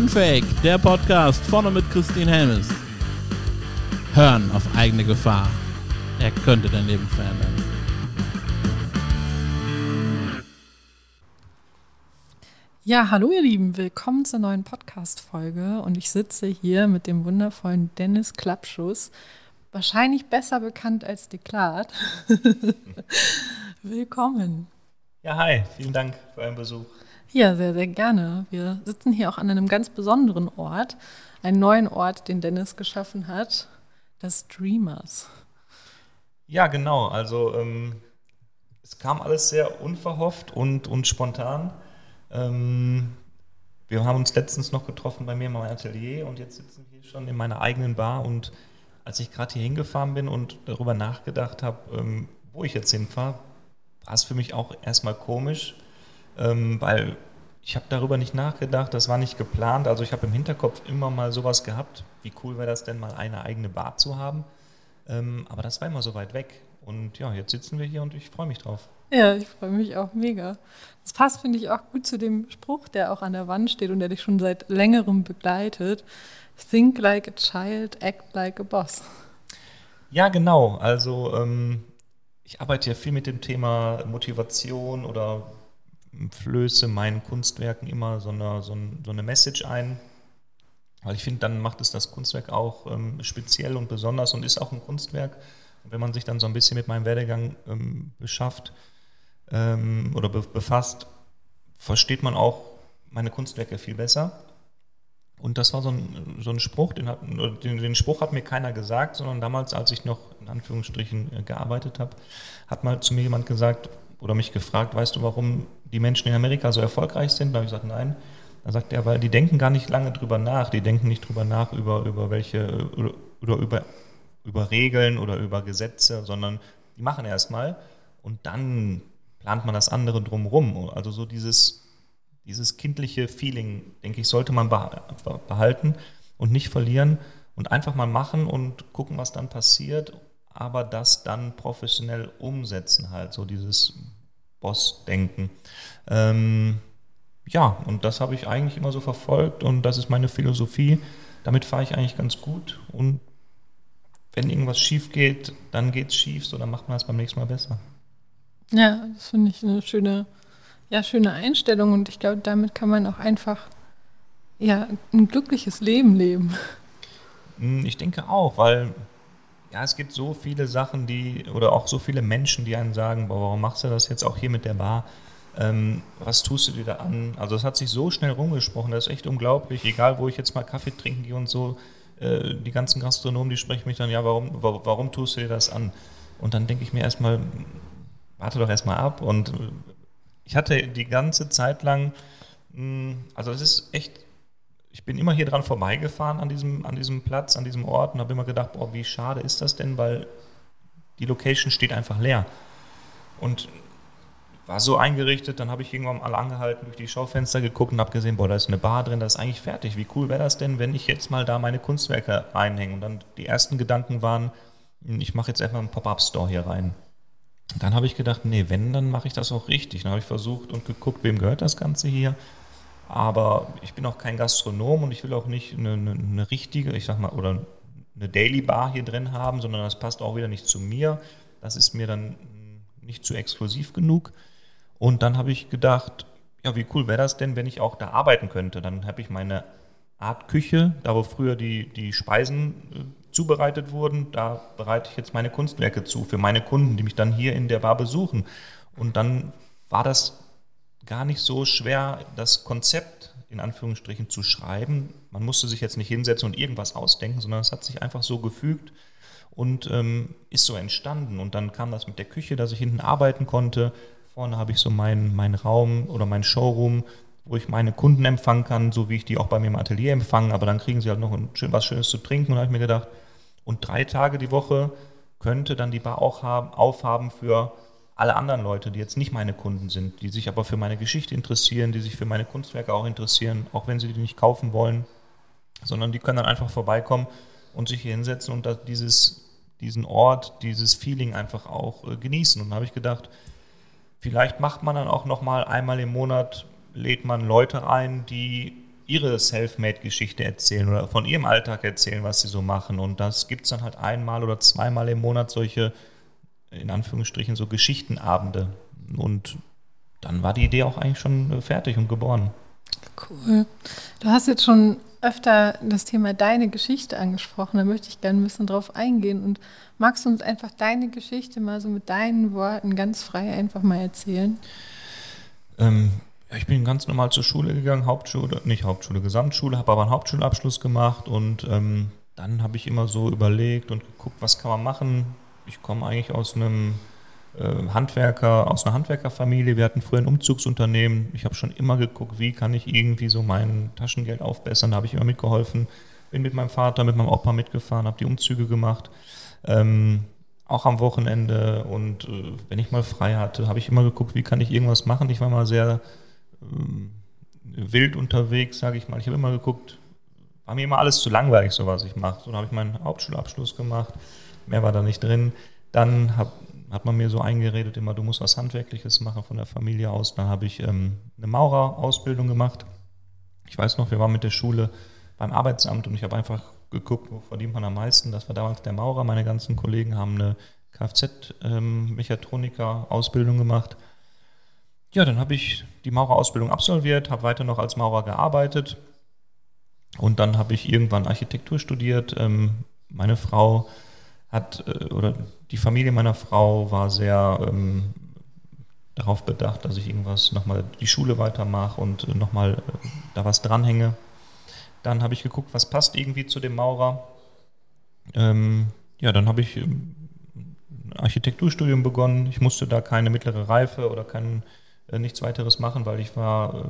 Unfake, der Podcast vorne mit Christine Helmes. Hören auf eigene Gefahr. Er könnte dein Leben verändern. Ja, hallo ihr Lieben, willkommen zur neuen Podcast-Folge und ich sitze hier mit dem wundervollen Dennis Klappschuss, wahrscheinlich besser bekannt als Deklat. willkommen. Ja, hi, vielen Dank für euren Besuch. Ja, sehr, sehr gerne. Wir sitzen hier auch an einem ganz besonderen Ort, einen neuen Ort, den Dennis geschaffen hat, das Dreamers. Ja, genau. Also ähm, es kam alles sehr unverhofft und, und spontan. Ähm, wir haben uns letztens noch getroffen bei mir in meinem Atelier und jetzt sitzen wir schon in meiner eigenen Bar und als ich gerade hier hingefahren bin und darüber nachgedacht habe, ähm, wo ich jetzt hinfahre, war es für mich auch erstmal komisch, ähm, weil ich habe darüber nicht nachgedacht, das war nicht geplant. Also ich habe im Hinterkopf immer mal sowas gehabt, wie cool wäre das denn mal eine eigene Bar zu haben. Ähm, aber das war immer so weit weg. Und ja, jetzt sitzen wir hier und ich freue mich drauf. Ja, ich freue mich auch mega. Das passt, finde ich, auch gut zu dem Spruch, der auch an der Wand steht und der dich schon seit längerem begleitet. Think like a child, act like a boss. Ja, genau. Also ähm, ich arbeite ja viel mit dem Thema Motivation oder flöße meinen Kunstwerken immer so eine, so, eine Message ein. Weil ich finde, dann macht es das Kunstwerk auch ähm, speziell und besonders und ist auch ein Kunstwerk. Und wenn man sich dann so ein bisschen mit meinem Werdegang ähm, beschafft ähm, oder be befasst, versteht man auch meine Kunstwerke viel besser. Und das war so ein, so ein Spruch, den, hat, den, den, Spruch hat mir keiner gesagt, sondern damals, als ich noch in Anführungsstrichen äh, gearbeitet habe, hat mal zu mir jemand gesagt oder mich gefragt, weißt du, warum die Menschen in Amerika so erfolgreich sind? Da habe ich gesagt, nein. Da sagt er, weil die denken gar nicht lange drüber nach, die denken nicht drüber nach über, über welche oder, oder über, über Regeln oder über Gesetze, sondern die machen erstmal und dann plant man das andere drumherum. Also so dieses, dieses kindliche Feeling, denke ich, sollte man behalten und nicht verlieren und einfach mal machen und gucken, was dann passiert, aber das dann professionell umsetzen halt, so dieses Boss-Denken. Ähm, ja, und das habe ich eigentlich immer so verfolgt und das ist meine Philosophie. Damit fahre ich eigentlich ganz gut und wenn irgendwas schief geht, dann geht es schief, so dann macht man es beim nächsten Mal besser. Ja, das finde ich eine schöne, ja, schöne Einstellung und ich glaube, damit kann man auch einfach ja, ein glückliches Leben leben. Hm, ich denke auch, weil ja, es gibt so viele Sachen, die, oder auch so viele Menschen, die einen sagen, boah, warum machst du das jetzt auch hier mit der Bar? Ähm, was tust du dir da an? Also es hat sich so schnell rumgesprochen, das ist echt unglaublich. Egal, wo ich jetzt mal Kaffee trinken gehe und so, äh, die ganzen Gastronomen, die sprechen mich dann, ja, warum, warum, tust du dir das an? Und dann denke ich mir erstmal, warte doch erstmal ab. Und ich hatte die ganze Zeit lang, mh, hm, also es ist echt ich bin immer hier dran vorbeigefahren an diesem, an diesem Platz, an diesem Ort und habe immer gedacht, boah, wie schade ist das denn, weil die Location steht einfach leer. Und war so eingerichtet, dann habe ich irgendwann mal angehalten, durch die Schaufenster geguckt und habe gesehen, boah, da ist eine Bar drin, das ist eigentlich fertig. Wie cool wäre das denn, wenn ich jetzt mal da meine Kunstwerke reinhänge? Und dann die ersten Gedanken waren, ich mache jetzt erstmal einen Pop-Up-Store hier rein. Dann habe ich gedacht, nee, wenn, dann mache ich das auch richtig. Dann habe ich versucht und geguckt, wem gehört das Ganze hier aber ich bin auch kein Gastronom und ich will auch nicht eine, eine, eine richtige, ich sag mal, oder eine Daily Bar hier drin haben, sondern das passt auch wieder nicht zu mir. Das ist mir dann nicht zu exklusiv genug. Und dann habe ich gedacht, ja, wie cool wäre das denn, wenn ich auch da arbeiten könnte? Dann habe ich meine Art Küche, da wo früher die, die Speisen äh, zubereitet wurden, da bereite ich jetzt meine Kunstwerke zu für meine Kunden, die mich dann hier in der Bar besuchen. Und dann war das gar nicht so schwer, das Konzept in Anführungsstrichen zu schreiben. Man musste sich jetzt nicht hinsetzen und irgendwas ausdenken, sondern es hat sich einfach so gefügt und ähm, ist so entstanden. Und dann kam das mit der Küche, dass ich hinten arbeiten konnte. Vorne habe ich so meinen mein Raum oder meinen Showroom, wo ich meine Kunden empfangen kann, so wie ich die auch bei mir im Atelier empfange. Aber dann kriegen sie halt noch ein, was Schönes zu trinken. Und da habe ich mir gedacht, und drei Tage die Woche könnte dann die Bar auch haben, aufhaben für alle anderen Leute, die jetzt nicht meine Kunden sind, die sich aber für meine Geschichte interessieren, die sich für meine Kunstwerke auch interessieren, auch wenn sie die nicht kaufen wollen, sondern die können dann einfach vorbeikommen und sich hier hinsetzen und dieses, diesen Ort, dieses Feeling einfach auch äh, genießen. Und da habe ich gedacht, vielleicht macht man dann auch nochmal einmal im Monat, lädt man Leute ein, die ihre Selfmade-Geschichte erzählen oder von ihrem Alltag erzählen, was sie so machen. Und das gibt es dann halt einmal oder zweimal im Monat solche, in Anführungsstrichen, so Geschichtenabende. Und dann war die Idee auch eigentlich schon äh, fertig und geboren. Cool. Du hast jetzt schon öfter das Thema deine Geschichte angesprochen. Da möchte ich gerne ein bisschen drauf eingehen. Und magst du uns einfach deine Geschichte mal so mit deinen Worten ganz frei einfach mal erzählen? Ähm, ich bin ganz normal zur Schule gegangen, Hauptschule, nicht Hauptschule, Gesamtschule, habe aber einen Hauptschulabschluss gemacht und ähm, dann habe ich immer so überlegt und geguckt, was kann man machen. Ich komme eigentlich aus einem äh, Handwerker, aus einer Handwerkerfamilie. Wir hatten früher ein Umzugsunternehmen. Ich habe schon immer geguckt, wie kann ich irgendwie so mein Taschengeld aufbessern. Da habe ich immer mitgeholfen. Bin mit meinem Vater, mit meinem Opa mitgefahren, habe die Umzüge gemacht. Ähm, auch am Wochenende und äh, wenn ich mal frei hatte, habe ich immer geguckt, wie kann ich irgendwas machen. Ich war mal sehr ähm, wild unterwegs, sage ich mal. Ich habe immer geguckt, war mir immer alles zu langweilig, so was ich mache. So habe ich meinen Hauptschulabschluss gemacht, mehr war da nicht drin. Dann hab, hat man mir so eingeredet, immer du musst was Handwerkliches machen von der Familie aus. Dann habe ich ähm, eine Maurerausbildung gemacht. Ich weiß noch, wir waren mit der Schule beim Arbeitsamt und ich habe einfach geguckt, wo verdient man am meisten. Das war damals der Maurer. Meine ganzen Kollegen haben eine Kfz-Mechatroniker-Ausbildung gemacht. Ja, dann habe ich die Maurerausbildung absolviert, habe weiter noch als Maurer gearbeitet und dann habe ich irgendwann Architektur studiert. Ähm, meine Frau hat, äh, oder die Familie meiner Frau war sehr ähm, darauf bedacht, dass ich irgendwas nochmal die Schule weitermache und nochmal äh, da was dranhänge. Dann habe ich geguckt, was passt irgendwie zu dem Maurer. Ähm, ja, dann habe ich ein Architekturstudium begonnen. Ich musste da keine mittlere Reife oder kein, äh, nichts weiteres machen, weil ich war äh,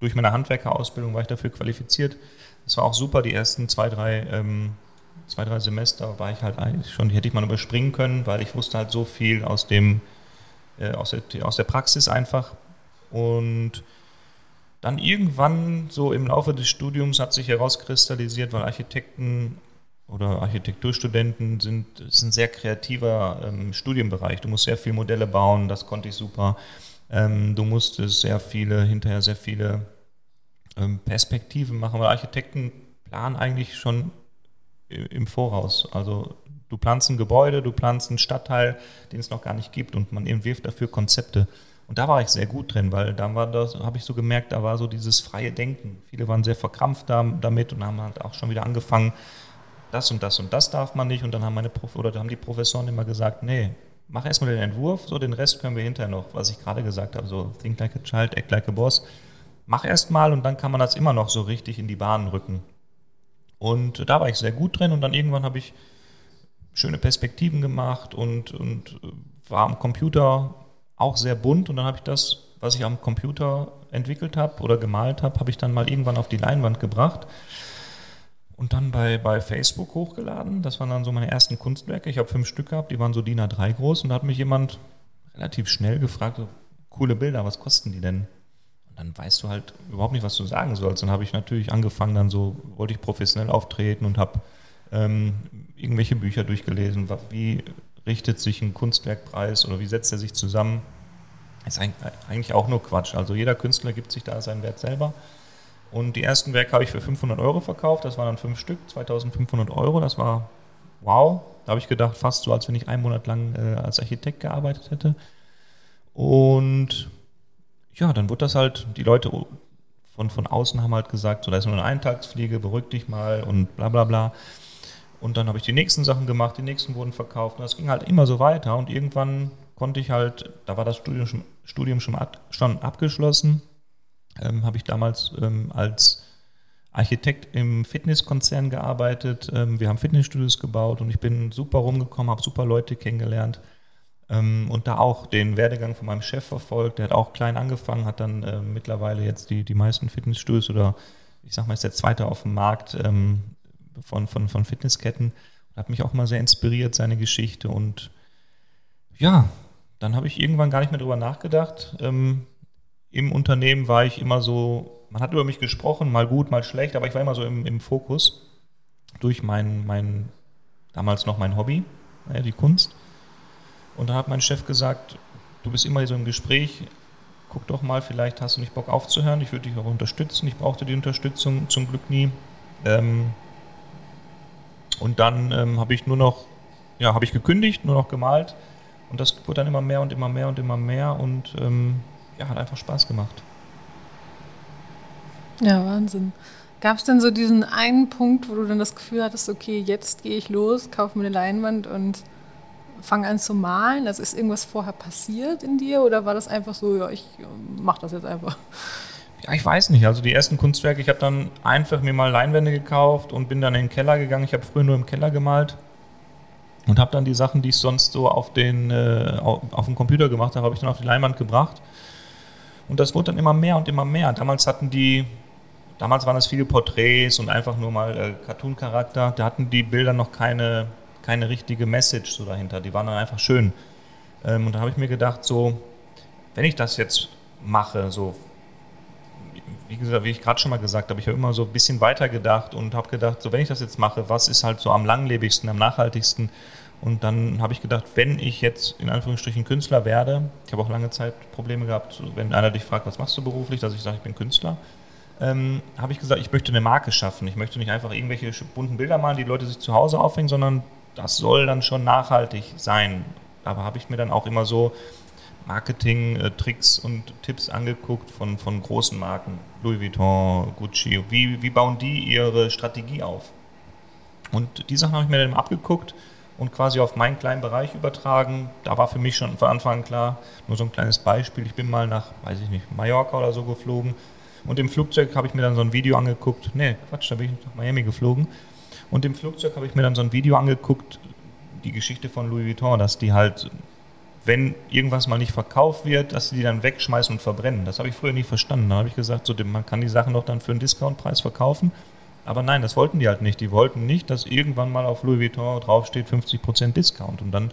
durch meine Handwerkerausbildung war ich dafür qualifiziert. Das war auch super, die ersten zwei, drei ähm, zwei, drei Semester war ich halt eigentlich schon, die hätte ich mal überspringen können, weil ich wusste halt so viel aus dem, äh, aus, der, aus der Praxis einfach. Und dann irgendwann, so im Laufe des Studiums, hat sich herauskristallisiert, weil Architekten oder Architekturstudenten sind, ist ein sehr kreativer ähm, Studienbereich. Du musst sehr viele Modelle bauen, das konnte ich super. Ähm, du musstest sehr viele, hinterher sehr viele ähm, Perspektiven machen, weil Architekten planen eigentlich schon im Voraus. Also du planst ein Gebäude, du planst einen Stadtteil, den es noch gar nicht gibt und man entwirft dafür Konzepte. Und da war ich sehr gut drin, weil dann war das, habe ich so gemerkt, da war so dieses freie Denken. Viele waren sehr verkrampft damit und haben halt auch schon wieder angefangen, das und das und das darf man nicht. Und dann haben meine Prof oder haben die Professoren immer gesagt, nee, mach erstmal den Entwurf, so den Rest können wir hinterher noch, was ich gerade gesagt habe, so think like a child, act like a boss. Mach erstmal und dann kann man das immer noch so richtig in die Bahnen rücken. Und da war ich sehr gut drin und dann irgendwann habe ich schöne Perspektiven gemacht und, und war am Computer auch sehr bunt und dann habe ich das, was ich am Computer entwickelt habe oder gemalt habe, habe ich dann mal irgendwann auf die Leinwand gebracht und dann bei, bei Facebook hochgeladen. Das waren dann so meine ersten Kunstwerke. Ich habe fünf Stück gehabt, die waren so DIN A3 groß und da hat mich jemand relativ schnell gefragt, coole Bilder, was kosten die denn? Dann weißt du halt überhaupt nicht, was du sagen sollst. Dann habe ich natürlich angefangen, dann so wollte ich professionell auftreten und habe ähm, irgendwelche Bücher durchgelesen. Wie richtet sich ein Kunstwerkpreis oder wie setzt er sich zusammen? Ist eigentlich auch nur Quatsch. Also jeder Künstler gibt sich da seinen Wert selber. Und die ersten Werke habe ich für 500 Euro verkauft. Das waren dann fünf Stück, 2500 Euro. Das war wow. Da habe ich gedacht, fast so, als wenn ich einen Monat lang äh, als Architekt gearbeitet hätte. Und ja, dann wird das halt, die Leute von, von außen haben halt gesagt, so, da ist nur eine Eintagsfliege, beruhig dich mal und bla bla bla. Und dann habe ich die nächsten Sachen gemacht, die nächsten wurden verkauft. Und das ging halt immer so weiter. Und irgendwann konnte ich halt, da war das Studium schon, Studium schon, ab, schon abgeschlossen, ähm, habe ich damals ähm, als Architekt im Fitnesskonzern gearbeitet. Ähm, wir haben Fitnessstudios gebaut und ich bin super rumgekommen, habe super Leute kennengelernt. Ähm, und da auch den Werdegang von meinem Chef verfolgt. Der hat auch klein angefangen, hat dann äh, mittlerweile jetzt die, die meisten Fitnessstudios oder ich sag mal, ist der zweite auf dem Markt ähm, von, von, von Fitnessketten. Hat mich auch mal sehr inspiriert, seine Geschichte. Und ja, dann habe ich irgendwann gar nicht mehr drüber nachgedacht. Ähm, Im Unternehmen war ich immer so, man hat über mich gesprochen, mal gut, mal schlecht, aber ich war immer so im, im Fokus durch mein, mein, damals noch mein Hobby, die Kunst. Und da hat mein Chef gesagt, du bist immer so im Gespräch, guck doch mal, vielleicht hast du nicht Bock aufzuhören, ich würde dich auch unterstützen. Ich brauchte die Unterstützung zum Glück nie. Ähm, und dann ähm, habe ich nur noch, ja, habe ich gekündigt, nur noch gemalt. Und das wurde dann immer mehr und immer mehr und immer mehr und ähm, ja, hat einfach Spaß gemacht. Ja, Wahnsinn. Gab es denn so diesen einen Punkt, wo du dann das Gefühl hattest, okay, jetzt gehe ich los, kaufe mir eine Leinwand und fange an zu malen? Also ist irgendwas vorher passiert in dir oder war das einfach so, ja, ich mache das jetzt einfach? Ja, ich weiß nicht. Also die ersten Kunstwerke, ich habe dann einfach mir mal Leinwände gekauft und bin dann in den Keller gegangen. Ich habe früher nur im Keller gemalt und habe dann die Sachen, die ich sonst so auf, den, äh, auf dem Computer gemacht habe, habe ich dann auf die Leinwand gebracht. Und das wurde dann immer mehr und immer mehr. Damals hatten die Damals waren es viele Porträts und einfach nur mal äh, Cartoon-Charakter. Da hatten die Bilder noch keine, keine richtige Message so dahinter. Die waren dann einfach schön. Ähm, und da habe ich mir gedacht, so, wenn ich das jetzt mache, so, wie gesagt, wie ich gerade schon mal gesagt habe, ich habe immer so ein bisschen weiter gedacht und habe gedacht, so, wenn ich das jetzt mache, was ist halt so am langlebigsten, am nachhaltigsten? Und dann habe ich gedacht, wenn ich jetzt in Anführungsstrichen Künstler werde, ich habe auch lange Zeit Probleme gehabt, wenn einer dich fragt, was machst du beruflich, dass ich sage, ich bin Künstler ähm, habe ich gesagt, ich möchte eine Marke schaffen. Ich möchte nicht einfach irgendwelche bunten Bilder malen, die Leute sich zu Hause aufhängen, sondern das soll dann schon nachhaltig sein. Aber habe ich mir dann auch immer so Marketing-Tricks und Tipps angeguckt von, von großen Marken, Louis Vuitton, Gucci. Wie, wie bauen die ihre Strategie auf? Und die Sachen habe ich mir dann abgeguckt und quasi auf meinen kleinen Bereich übertragen. Da war für mich schon von Anfang an klar, nur so ein kleines Beispiel. Ich bin mal nach, weiß ich nicht, Mallorca oder so geflogen und im Flugzeug habe ich mir dann so ein Video angeguckt. Nee, Quatsch, da bin ich nach Miami geflogen. Und im Flugzeug habe ich mir dann so ein Video angeguckt, die Geschichte von Louis Vuitton, dass die halt, wenn irgendwas mal nicht verkauft wird, dass sie die dann wegschmeißen und verbrennen. Das habe ich früher nicht verstanden. Da habe ich gesagt, so, man kann die Sachen doch dann für einen Discountpreis verkaufen. Aber nein, das wollten die halt nicht. Die wollten nicht, dass irgendwann mal auf Louis Vuitton draufsteht 50% Discount. Und dann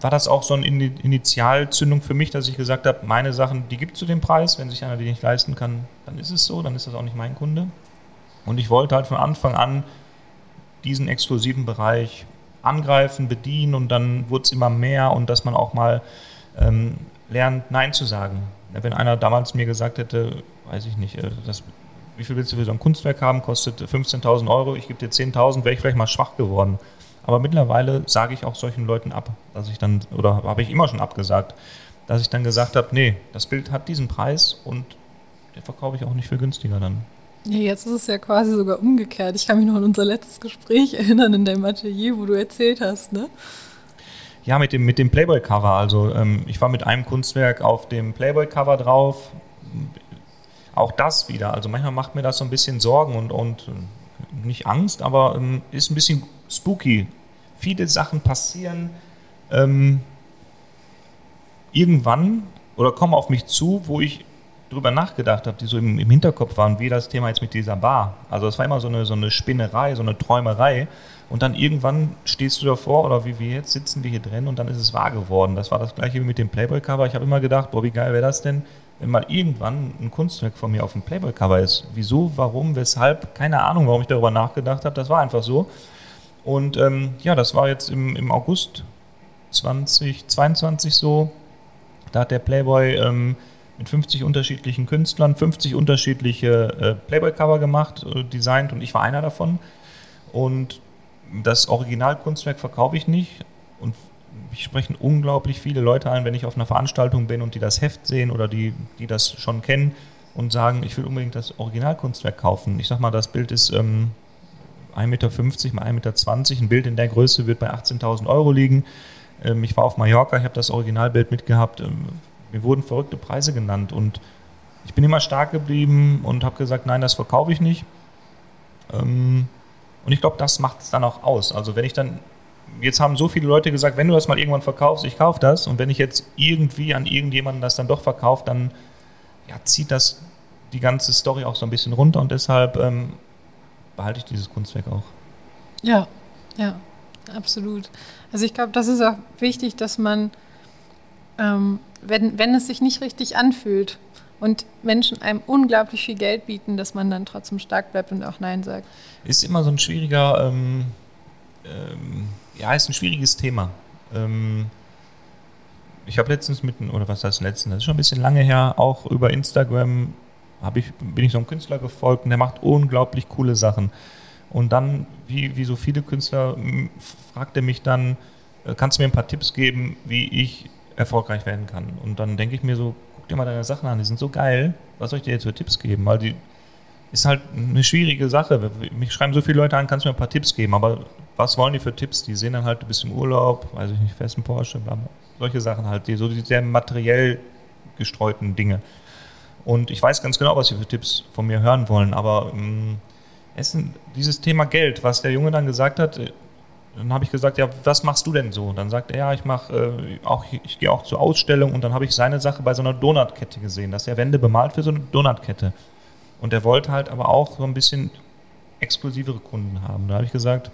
war das auch so eine Initialzündung für mich, dass ich gesagt habe, meine Sachen, die gibt es zu dem Preis. Wenn sich einer die nicht leisten kann, dann ist es so, dann ist das auch nicht mein Kunde. Und ich wollte halt von Anfang an diesen exklusiven Bereich angreifen, bedienen und dann wurde es immer mehr und dass man auch mal ähm, lernt, Nein zu sagen. Wenn einer damals mir gesagt hätte, weiß ich nicht, äh, das, wie viel willst du für so ein Kunstwerk haben, kostet 15.000 Euro, ich gebe dir 10.000, wäre ich vielleicht mal schwach geworden. Aber mittlerweile sage ich auch solchen Leuten ab, dass ich dann, oder habe ich immer schon abgesagt, dass ich dann gesagt habe, nee, das Bild hat diesen Preis und den verkaufe ich auch nicht für günstiger dann. Ja, jetzt ist es ja quasi sogar umgekehrt. Ich kann mich noch an unser letztes Gespräch erinnern in deinem Atelier, wo du erzählt hast, ne? Ja, mit dem, mit dem Playboy-Cover. Also ähm, ich war mit einem Kunstwerk auf dem Playboy-Cover drauf. Auch das wieder. Also manchmal macht mir das so ein bisschen Sorgen und, und nicht Angst, aber ähm, ist ein bisschen spooky. Viele Sachen passieren ähm, irgendwann oder kommen auf mich zu, wo ich drüber nachgedacht habe, die so im, im, Hinterkopf waren, wie das Thema jetzt mit dieser Bar. Also es war immer so eine, so eine Spinnerei, so eine Träumerei. Und dann irgendwann stehst du davor, oder wie wir jetzt sitzen wir hier drin und dann ist es wahr geworden. Das war das gleiche wie mit dem Playboy-Cover. Ich habe immer gedacht, boah, wie geil wäre das denn, wenn mal irgendwann ein Kunstwerk von mir auf dem Playboy-Cover ist. Wieso, warum, weshalb, keine Ahnung, warum ich darüber nachgedacht habe. Das war einfach so. Und ähm, ja, das war jetzt im, im August 2022 so. Da hat der Playboy ähm, mit 50 unterschiedlichen Künstlern 50 unterschiedliche äh, Playboy-Cover gemacht, äh, designt und ich war einer davon. Und das Originalkunstwerk verkaufe ich nicht. Und mich sprechen unglaublich viele Leute an, wenn ich auf einer Veranstaltung bin und die das Heft sehen oder die, die das schon kennen und sagen, ich will unbedingt das Originalkunstwerk kaufen. Ich sag mal, das Bild ist ähm, 1,50 Meter mal 1,20 Meter. Ein Bild in der Größe wird bei 18.000 Euro liegen. Ähm, ich war auf Mallorca, ich habe das Originalbild mitgehabt. Ähm, mir wurden verrückte Preise genannt und ich bin immer stark geblieben und habe gesagt, nein, das verkaufe ich nicht. Ähm, und ich glaube, das macht es dann auch aus. Also wenn ich dann, jetzt haben so viele Leute gesagt, wenn du das mal irgendwann verkaufst, ich kaufe das. Und wenn ich jetzt irgendwie an irgendjemanden das dann doch verkaufe, dann ja, zieht das die ganze Story auch so ein bisschen runter und deshalb ähm, behalte ich dieses Kunstwerk auch. Ja, ja, absolut. Also ich glaube, das ist auch wichtig, dass man, ähm, wenn, wenn es sich nicht richtig anfühlt und Menschen einem unglaublich viel Geld bieten, dass man dann trotzdem stark bleibt und auch Nein sagt. Ist immer so ein schwieriger, ähm, ähm, ja, ist ein schwieriges Thema. Ähm, ich habe letztens mit, oder was heißt letztens, das ist schon ein bisschen lange her, auch über Instagram ich, bin ich so einem Künstler gefolgt und der macht unglaublich coole Sachen. Und dann, wie, wie so viele Künstler, fragt er mich dann, äh, kannst du mir ein paar Tipps geben, wie ich erfolgreich werden kann? Und dann denke ich mir so, guck dir mal deine Sachen an, die sind so geil, was soll ich dir jetzt für Tipps geben? Weil die ist halt eine schwierige Sache. Mich schreiben so viele Leute an, kannst du mir ein paar Tipps geben, aber was wollen die für Tipps? Die sehen dann halt, du bist im Urlaub, weiß ich nicht, festen Porsche, bla, bla, solche Sachen halt, die so die sehr materiell gestreuten Dinge. Und ich weiß ganz genau, was sie für Tipps von mir hören wollen, aber ähm, es ist dieses Thema Geld, was der Junge dann gesagt hat, äh, dann habe ich gesagt, ja, was machst du denn so? Dann sagt er, ja, ich mache äh, auch, ich gehe auch zur Ausstellung und dann habe ich seine Sache bei so einer Donutkette gesehen, dass er Wände bemalt für so eine Donutkette. Und er wollte halt aber auch so ein bisschen exklusivere Kunden haben. Da habe ich gesagt,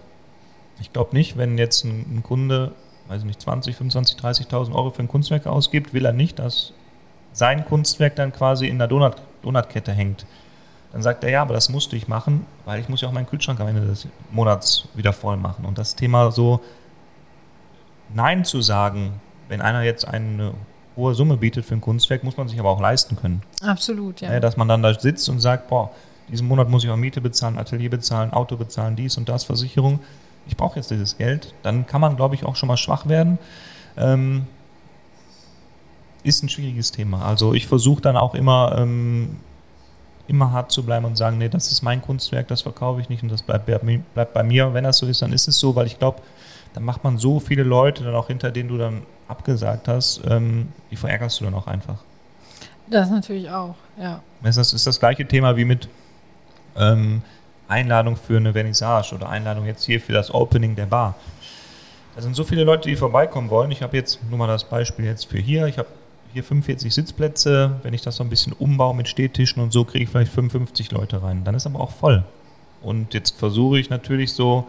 ich glaube nicht, wenn jetzt ein, ein, Kunde, weiß ich nicht, 20, 25, 30.000 Euro für ein Kunstwerk ausgibt, will er nicht, dass sein Kunstwerk dann quasi in der Donut, Donutkette hängt. Dann sagt er, ja, aber das musste ich machen, weil ich muss ja auch meinen Kühlschrank am Ende des Monats wieder voll machen. Und das Thema so Nein zu sagen, wenn einer jetzt eine hohe Summe bietet für ein Kunstwerk, muss man sich aber auch leisten können. Absolut, ja. Dass man dann da sitzt und sagt, boah, diesen Monat muss ich auch Miete bezahlen, Atelier bezahlen, Auto bezahlen, dies und das, Versicherung. Ich brauche jetzt dieses Geld. Dann kann man, glaube ich, auch schon mal schwach werden. Ähm, ist ein schwieriges Thema. Also ich versuche dann auch immer, ähm, immer hart zu bleiben und sagen, nee, das ist mein Kunstwerk, das verkaufe ich nicht und das bleibt, bei mir. Wenn das so ist, dann ist es so, weil ich glaube, dann macht man so viele Leute dann auch hinter denen du dann abgesagt hast, ähm, die verärgerst du dann auch einfach. Das natürlich auch, ja. Das ist das gleiche Thema wie mit ähm, Einladung für eine Vernissage oder Einladung jetzt hier für das Opening der Bar. Da sind so viele Leute, die vorbeikommen wollen. Ich habe jetzt nur mal das Beispiel jetzt für hier. Ich habe hier 45 Sitzplätze. Wenn ich das so ein bisschen umbaue mit Stehtischen und so, kriege ich vielleicht 55 Leute rein. Dann ist aber auch voll. Und jetzt versuche ich natürlich so,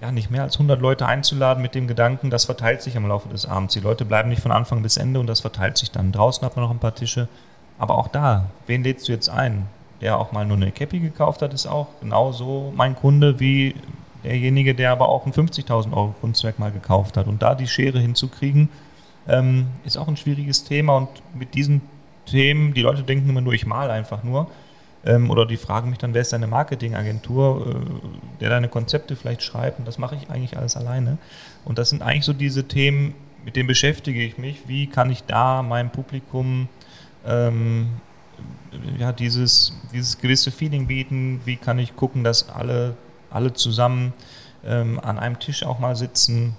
ja, nicht mehr als 100 Leute einzuladen mit dem Gedanken, das verteilt sich im Laufe des Abends. Die Leute bleiben nicht von Anfang bis Ende und das verteilt sich dann. Draußen hat man noch ein paar Tische. Aber auch da, wen lädst du jetzt ein? Der auch mal nur eine Cappy gekauft hat, ist auch genauso mein Kunde wie derjenige, der aber auch ein 50.000 Euro Kunstwerk mal gekauft hat. Und da die Schere hinzukriegen, ähm, ist auch ein schwieriges Thema und mit diesen Themen, die Leute denken immer nur, ich mal einfach nur. Ähm, oder die fragen mich dann, wer ist deine Marketingagentur, äh, der deine Konzepte vielleicht schreibt und das mache ich eigentlich alles alleine. Und das sind eigentlich so diese Themen, mit denen beschäftige ich mich. Wie kann ich da meinem Publikum ähm, ja, dieses, dieses gewisse Feeling bieten? Wie kann ich gucken, dass alle, alle zusammen ähm, an einem Tisch auch mal sitzen?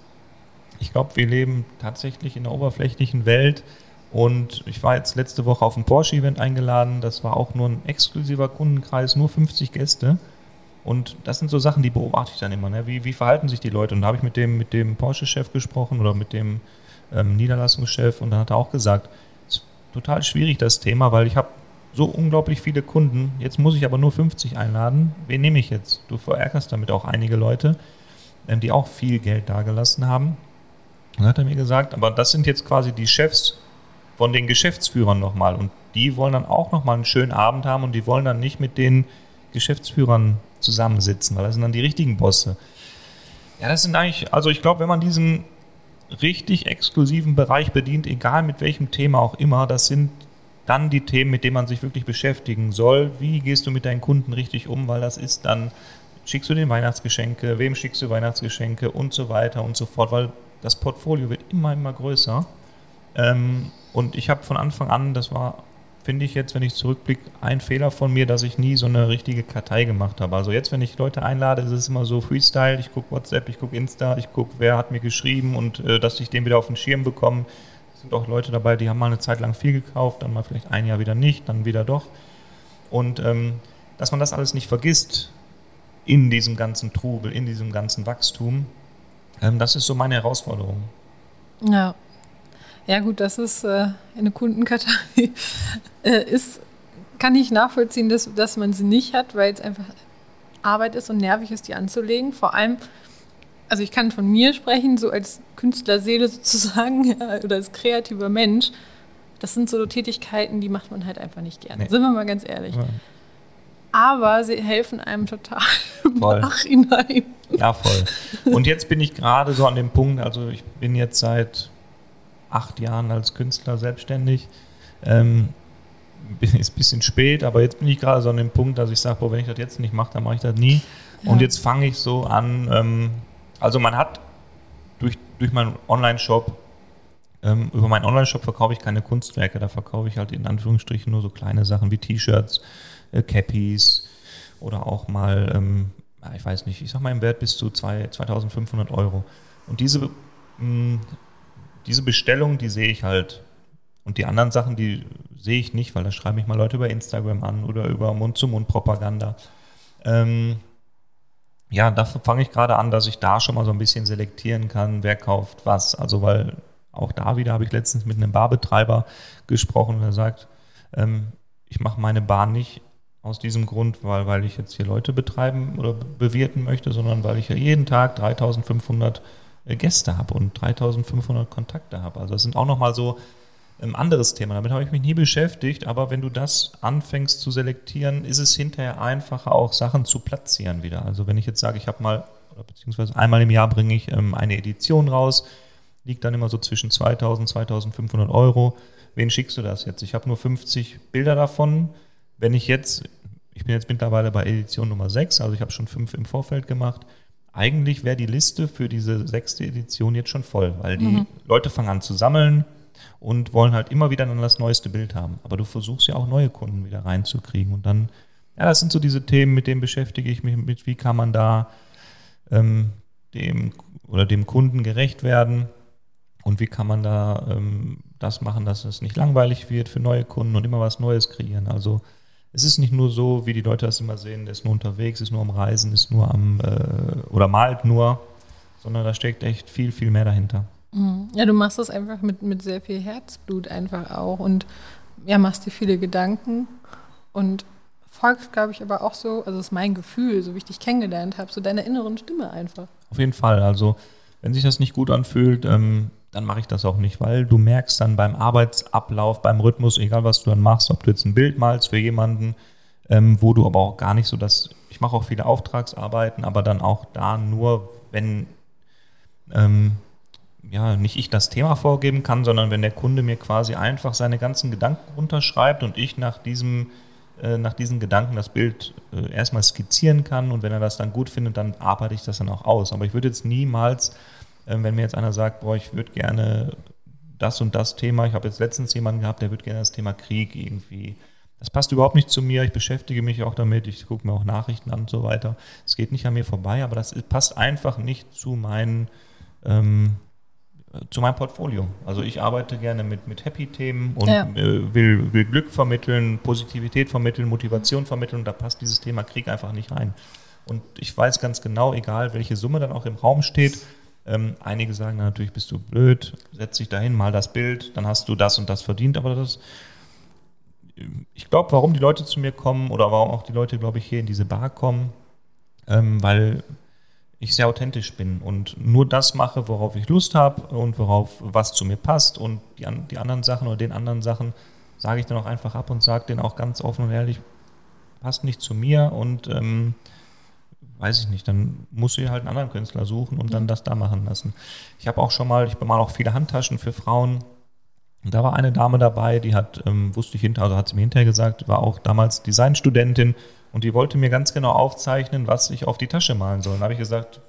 Ich glaube, wir leben tatsächlich in einer oberflächlichen Welt. Und ich war jetzt letzte Woche auf ein Porsche-Event eingeladen. Das war auch nur ein exklusiver Kundenkreis, nur 50 Gäste. Und das sind so Sachen, die beobachte ich dann immer. Ne? Wie, wie verhalten sich die Leute? Und da habe ich mit dem, mit dem Porsche-Chef gesprochen oder mit dem ähm, Niederlassungschef und dann hat er auch gesagt, es ist total schwierig das Thema, weil ich habe so unglaublich viele Kunden. Jetzt muss ich aber nur 50 einladen. Wen nehme ich jetzt? Du verärgerst damit auch einige Leute, ähm, die auch viel Geld dagelassen haben. Hat er mir gesagt, aber das sind jetzt quasi die Chefs von den Geschäftsführern nochmal. Und die wollen dann auch nochmal einen schönen Abend haben und die wollen dann nicht mit den Geschäftsführern zusammensitzen, weil das sind dann die richtigen Bosse. Ja, das sind eigentlich, also ich glaube, wenn man diesen richtig exklusiven Bereich bedient, egal mit welchem Thema auch immer, das sind dann die Themen, mit denen man sich wirklich beschäftigen soll. Wie gehst du mit deinen Kunden richtig um, weil das ist dann, schickst du den Weihnachtsgeschenke, wem schickst du Weihnachtsgeschenke und so weiter und so fort, weil das Portfolio wird immer, immer größer. Ähm, und ich habe von Anfang an, das war, finde ich jetzt, wenn ich zurückblicke, ein Fehler von mir, dass ich nie so eine richtige Kartei gemacht habe. Also jetzt, wenn ich Leute einlade, ist es immer so Freestyle. Ich gucke WhatsApp, ich gucke Insta, ich gucke, wer hat mir geschrieben und äh, dass ich den wieder auf den Schirm bekomme. Es sind auch Leute dabei, die haben mal eine Zeit lang viel gekauft, dann mal vielleicht ein Jahr wieder nicht, dann wieder doch. Und ähm, dass man das alles nicht vergisst in diesem ganzen Trubel, in diesem ganzen Wachstum, ähm, das ist so meine Herausforderung. Ja. Ja, gut, das ist äh, eine Kundenkartei. äh, ist, kann ich nachvollziehen, dass, dass man sie nicht hat, weil es einfach Arbeit ist und nervig ist, die anzulegen. Vor allem, also ich kann von mir sprechen, so als Künstlerseele sozusagen ja, oder als kreativer Mensch. Das sind so Tätigkeiten, die macht man halt einfach nicht gerne. Nee. Sind wir mal ganz ehrlich. Ja aber sie helfen einem total voll. im Nachhinein. Ja, voll. Und jetzt bin ich gerade so an dem Punkt, also ich bin jetzt seit acht Jahren als Künstler selbstständig. Ähm, ist ein bisschen spät, aber jetzt bin ich gerade so an dem Punkt, dass ich sage, wenn ich das jetzt nicht mache, dann mache ich das nie. Ja. Und jetzt fange ich so an, ähm, also man hat durch, durch meinen Online-Shop, ähm, über meinen Online-Shop verkaufe ich keine Kunstwerke, da verkaufe ich halt in Anführungsstrichen nur so kleine Sachen wie T-Shirts, äh, Cappies oder auch mal, ähm, ich weiß nicht, ich sag mal im Wert bis zu zwei, 2500 Euro. Und diese, mh, mm, diese Bestellung, die sehe ich halt. Und die anderen Sachen, die sehe ich nicht, weil da schreibe ich mal Leute über Instagram an oder über Mund-zu-Mund-Propaganda. Ähm, ja, da fange ich gerade an, dass ich da schon mal so ein bisschen selektieren kann, wer kauft was. Also, weil auch da wieder habe ich letztens mit einem Barbetreiber gesprochen und er sagt, ähm, ich mache meine Bahn nicht aus diesem Grund, weil, weil ich jetzt hier Leute betreiben oder bewirten möchte, sondern weil ich ja jeden Tag 3500 äh, Gäste habe und 3500 Kontakte habe. Also das sind auch nochmal so ein anderes Thema. Damit habe ich mich nie beschäftigt, aber wenn du das anfängst zu selektieren, ist es hinterher einfacher, auch Sachen zu platzieren wieder. Also wenn ich jetzt sage, ich habe mal, beziehungsweise einmal im Jahr bringe ich ähm, eine Edition raus, liegt dann immer so zwischen 2000, 2500 Euro. Wen schickst du das jetzt? Ich habe nur 50 Bilder davon. Wenn ich jetzt, ich bin jetzt mittlerweile bei Edition Nummer 6, also ich habe schon fünf im Vorfeld gemacht. Eigentlich wäre die Liste für diese sechste Edition jetzt schon voll, weil die mhm. Leute fangen an zu sammeln, und wollen halt immer wieder dann das neueste Bild haben. Aber du versuchst ja auch neue Kunden wieder reinzukriegen. Und dann, ja, das sind so diese Themen, mit denen beschäftige ich mich mit, wie kann man da ähm, dem oder dem Kunden gerecht werden und wie kann man da ähm, das machen, dass es nicht langweilig wird für neue Kunden und immer was Neues kreieren. Also es ist nicht nur so, wie die Leute das immer sehen, der ist nur unterwegs, ist nur am Reisen, ist nur am äh, oder malt nur, sondern da steckt echt viel, viel mehr dahinter. Mhm. Ja, du machst das einfach mit, mit sehr viel Herzblut einfach auch und ja, machst dir viele Gedanken und folgst, glaube ich, aber auch so, also das ist mein Gefühl, so wie ich dich kennengelernt habe, so deiner inneren Stimme einfach. Auf jeden Fall. Also, wenn sich das nicht gut anfühlt, ähm, dann mache ich das auch nicht, weil du merkst dann beim Arbeitsablauf, beim Rhythmus, egal was du dann machst, ob du jetzt ein Bild malst für jemanden, ähm, wo du aber auch gar nicht so das, ich mache auch viele Auftragsarbeiten, aber dann auch da nur, wenn ähm, ja, nicht ich das Thema vorgeben kann, sondern wenn der Kunde mir quasi einfach seine ganzen Gedanken runterschreibt und ich nach diesem äh, nach diesen Gedanken das Bild äh, erstmal skizzieren kann und wenn er das dann gut findet, dann arbeite ich das dann auch aus. Aber ich würde jetzt niemals, wenn mir jetzt einer sagt, boah, ich würde gerne das und das Thema, ich habe jetzt letztens jemanden gehabt, der würde gerne das Thema Krieg irgendwie, das passt überhaupt nicht zu mir, ich beschäftige mich auch damit, ich gucke mir auch Nachrichten an und so weiter. Es geht nicht an mir vorbei, aber das passt einfach nicht zu meinen ähm, zu meinem Portfolio. Also ich arbeite gerne mit, mit Happy-Themen und ja. äh, will, will Glück vermitteln, Positivität vermitteln, Motivation vermitteln und da passt dieses Thema Krieg einfach nicht rein. Und ich weiß ganz genau, egal welche Summe dann auch im Raum steht, ähm, einige sagen dann natürlich, bist du blöd, setz dich dahin, mal das Bild, dann hast du das und das verdient, aber das, ich glaube, warum die Leute zu mir kommen oder warum auch die Leute, glaube ich, hier in diese Bar kommen, ähm, weil ich sehr authentisch bin und nur das mache, worauf ich Lust habe und worauf was zu mir passt und die, die anderen Sachen oder den anderen Sachen sage ich dann auch einfach ab und sage denen auch ganz offen und ehrlich, passt nicht zu mir und ähm, weiß ich nicht, dann musst du dir halt einen anderen Künstler suchen und dann das da machen lassen. Ich habe auch schon mal, ich bemal auch viele Handtaschen für Frauen. Und da war eine Dame dabei, die hat, ähm, wusste ich hinterher, also hat sie mir hinterher gesagt, war auch damals Designstudentin und die wollte mir ganz genau aufzeichnen, was ich auf die Tasche malen soll. Dann habe ich gesagt,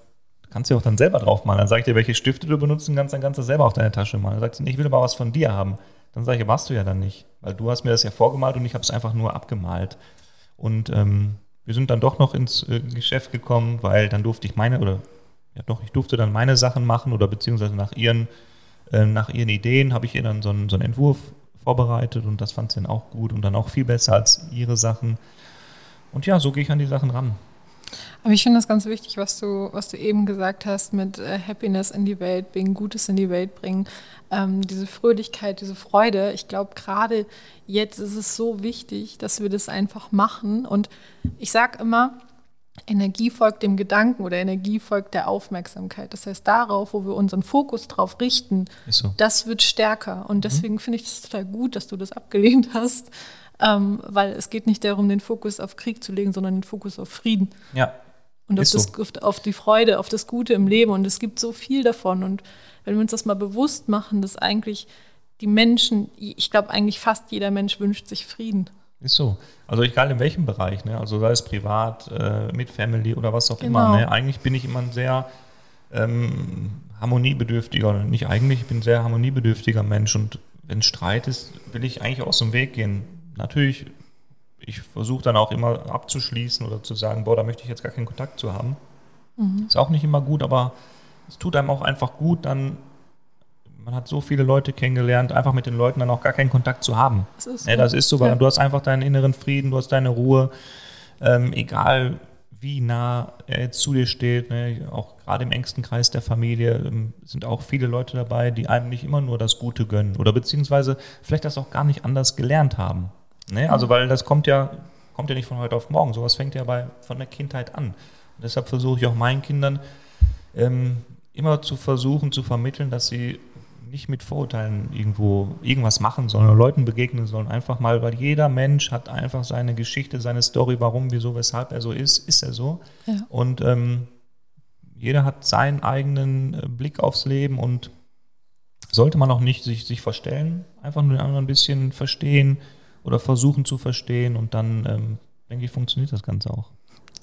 kannst du auch dann selber drauf malen. Dann sage ich dir, welche Stifte du benutzen kannst, dann du selber auf deine Tasche malen. Dann sagt sie, ich will aber was von dir haben. Dann sage ich, warst du ja dann nicht. Weil du hast mir das ja vorgemalt und ich habe es einfach nur abgemalt. Und ähm, wir sind dann doch noch ins äh, Geschäft gekommen, weil dann durfte ich meine, oder ja doch, ich durfte dann meine Sachen machen oder beziehungsweise nach ihren, äh, nach ihren Ideen habe ich ihr dann so einen, so einen Entwurf vorbereitet und das fand sie dann auch gut und dann auch viel besser als ihre Sachen. Und ja, so gehe ich an die Sachen ran. Aber ich finde das ganz wichtig, was du, was du eben gesagt hast mit äh, Happiness in die Welt bringen, Gutes in die Welt bringen, ähm, diese Fröhlichkeit, diese Freude. Ich glaube, gerade jetzt ist es so wichtig, dass wir das einfach machen. Und ich sage immer, Energie folgt dem Gedanken oder Energie folgt der Aufmerksamkeit. Das heißt, darauf, wo wir unseren Fokus drauf richten, so. das wird stärker. Und mhm. deswegen mhm. finde ich es total gut, dass du das abgelehnt hast ähm, weil es geht nicht darum, den Fokus auf Krieg zu legen, sondern den Fokus auf Frieden. Ja. und auf, das, auf die Freude, auf das Gute im Leben. Und es gibt so viel davon. Und wenn wir uns das mal bewusst machen, dass eigentlich die Menschen, ich glaube eigentlich fast jeder Mensch wünscht sich Frieden. Ist so. Also egal in welchem Bereich, ne? also sei es privat, äh, mit Family oder was auch Genau. immer. Ne? Eigentlich bin ich immer ein sehr ähm, harmoniebedürftiger, nicht eigentlich, ich bin ein sehr harmoniebedürftiger Mensch und wenn Streit ist, will ich eigentlich aus dem Weg gehen. Natürlich, ich versuche dann auch immer abzuschließen oder zu sagen, boah, da möchte ich jetzt gar keinen Kontakt zu haben. Ist auch nicht immer gut, aber es tut einem auch einfach gut, dann man hat so viele Leute kennengelernt, einfach mit den Leuten dann auch gar keinen Kontakt zu haben. Das ist Ja, so. das ist so, weil Ja. du hast einfach deinen inneren Frieden, du hast deine Ruhe, ähm, egal wie nah er jetzt zu dir steht, ne? auch gerade im engsten Kreis der Familie ähm, sind auch viele Leute dabei, die einem nicht immer nur das Gute gönnen oder beziehungsweise vielleicht das auch gar nicht anders gelernt haben. Ne? Also weil das kommt ja, kommt ja nicht von heute auf morgen, sowas fängt ja bei, von der Kindheit an. Und deshalb versuche ich auch meinen Kindern ähm, immer zu versuchen zu vermitteln, dass sie nicht mit Vorurteilen irgendwo irgendwas machen, sondern Leuten begegnen sollen. Einfach mal, weil jeder Mensch hat einfach seine Geschichte, seine Story, warum, wieso, weshalb er so ist, ist er so. Ja. Und ähm, jeder hat seinen eigenen äh, Blick aufs Leben und sollte man auch nicht sich, sich verstellen, einfach nur den anderen ein bisschen verstehen oder versuchen zu verstehen und dann, ähm, denke ich, funktioniert das Ganze auch.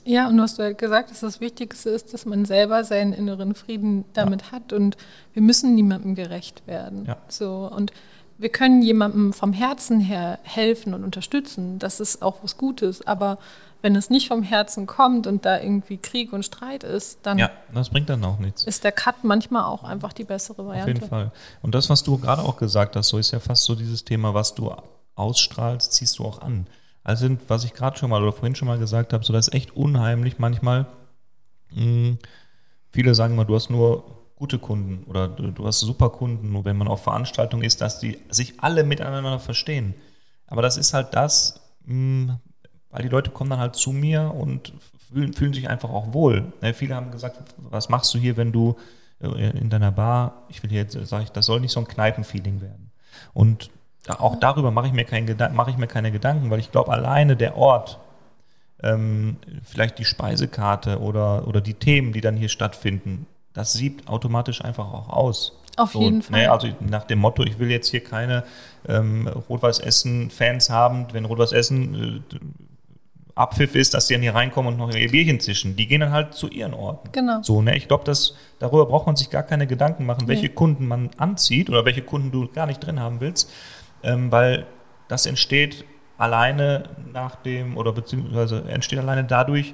Ja, und du hast halt gesagt, dass das Wichtigste ist, dass man selber seinen inneren Frieden damit hat und wir müssen niemandem gerecht werden. Ja. So und wir können jemandem vom Herzen her helfen und unterstützen. Das ist auch was Gutes. Aber wenn es nicht vom Herzen kommt und da irgendwie Krieg und Streit ist, dann Ja, das bringt dann auch nichts. ist der Cut manchmal auch einfach die bessere Auf Variante. jeden Fall. Und das, was du gerade auch gesagt hast, so ist ja fast so dieses Thema, was du ausstrahlst, ziehst du auch an. Also sind, was ich gerade schon mal oder vorhin schon mal gesagt habe, so das ist echt unheimlich manchmal. Mh, viele sagen immer, du hast nur gute Kunden oder du, hast super Kunden, nur wenn man auf Veranstaltungen ist, dass die sich alle miteinander verstehen. Aber das ist halt das, mh, weil die Leute kommen dann halt zu mir und fühlen, fühlen sich einfach auch wohl. Ne, viele haben gesagt, was machst du hier, wenn du äh, in deiner Bar, ich will hier jetzt, sage ich, das soll nicht so ein Kneipenfeeling werden. Und auch darüber mache ich, mir Gedan- mache ich mir keine Gedanken, weil ich glaube, alleine der Ort, ähm, vielleicht die Speisekarte oder, oder die Themen, die dann hier stattfinden, das sieht automatisch einfach auch aus. Auf jeden Fall. Ne, also nach dem Motto, ich will jetzt hier keine ähm, Rot-Weiß-Essen-Fans haben, wenn Rot-Weiß-Essen äh, Abpfiff ist, dass die dann hier reinkommen und noch ihr Bierchen zischen. Die gehen dann halt zu ihren Orten. Genau. So, ne? Ich glaube, darüber braucht man sich gar keine Gedanken machen, welche Nee. Kunden man anzieht oder welche Kunden du gar nicht drin haben willst, ähm, weil das entsteht alleine nach dem oder beziehungsweise entsteht alleine dadurch,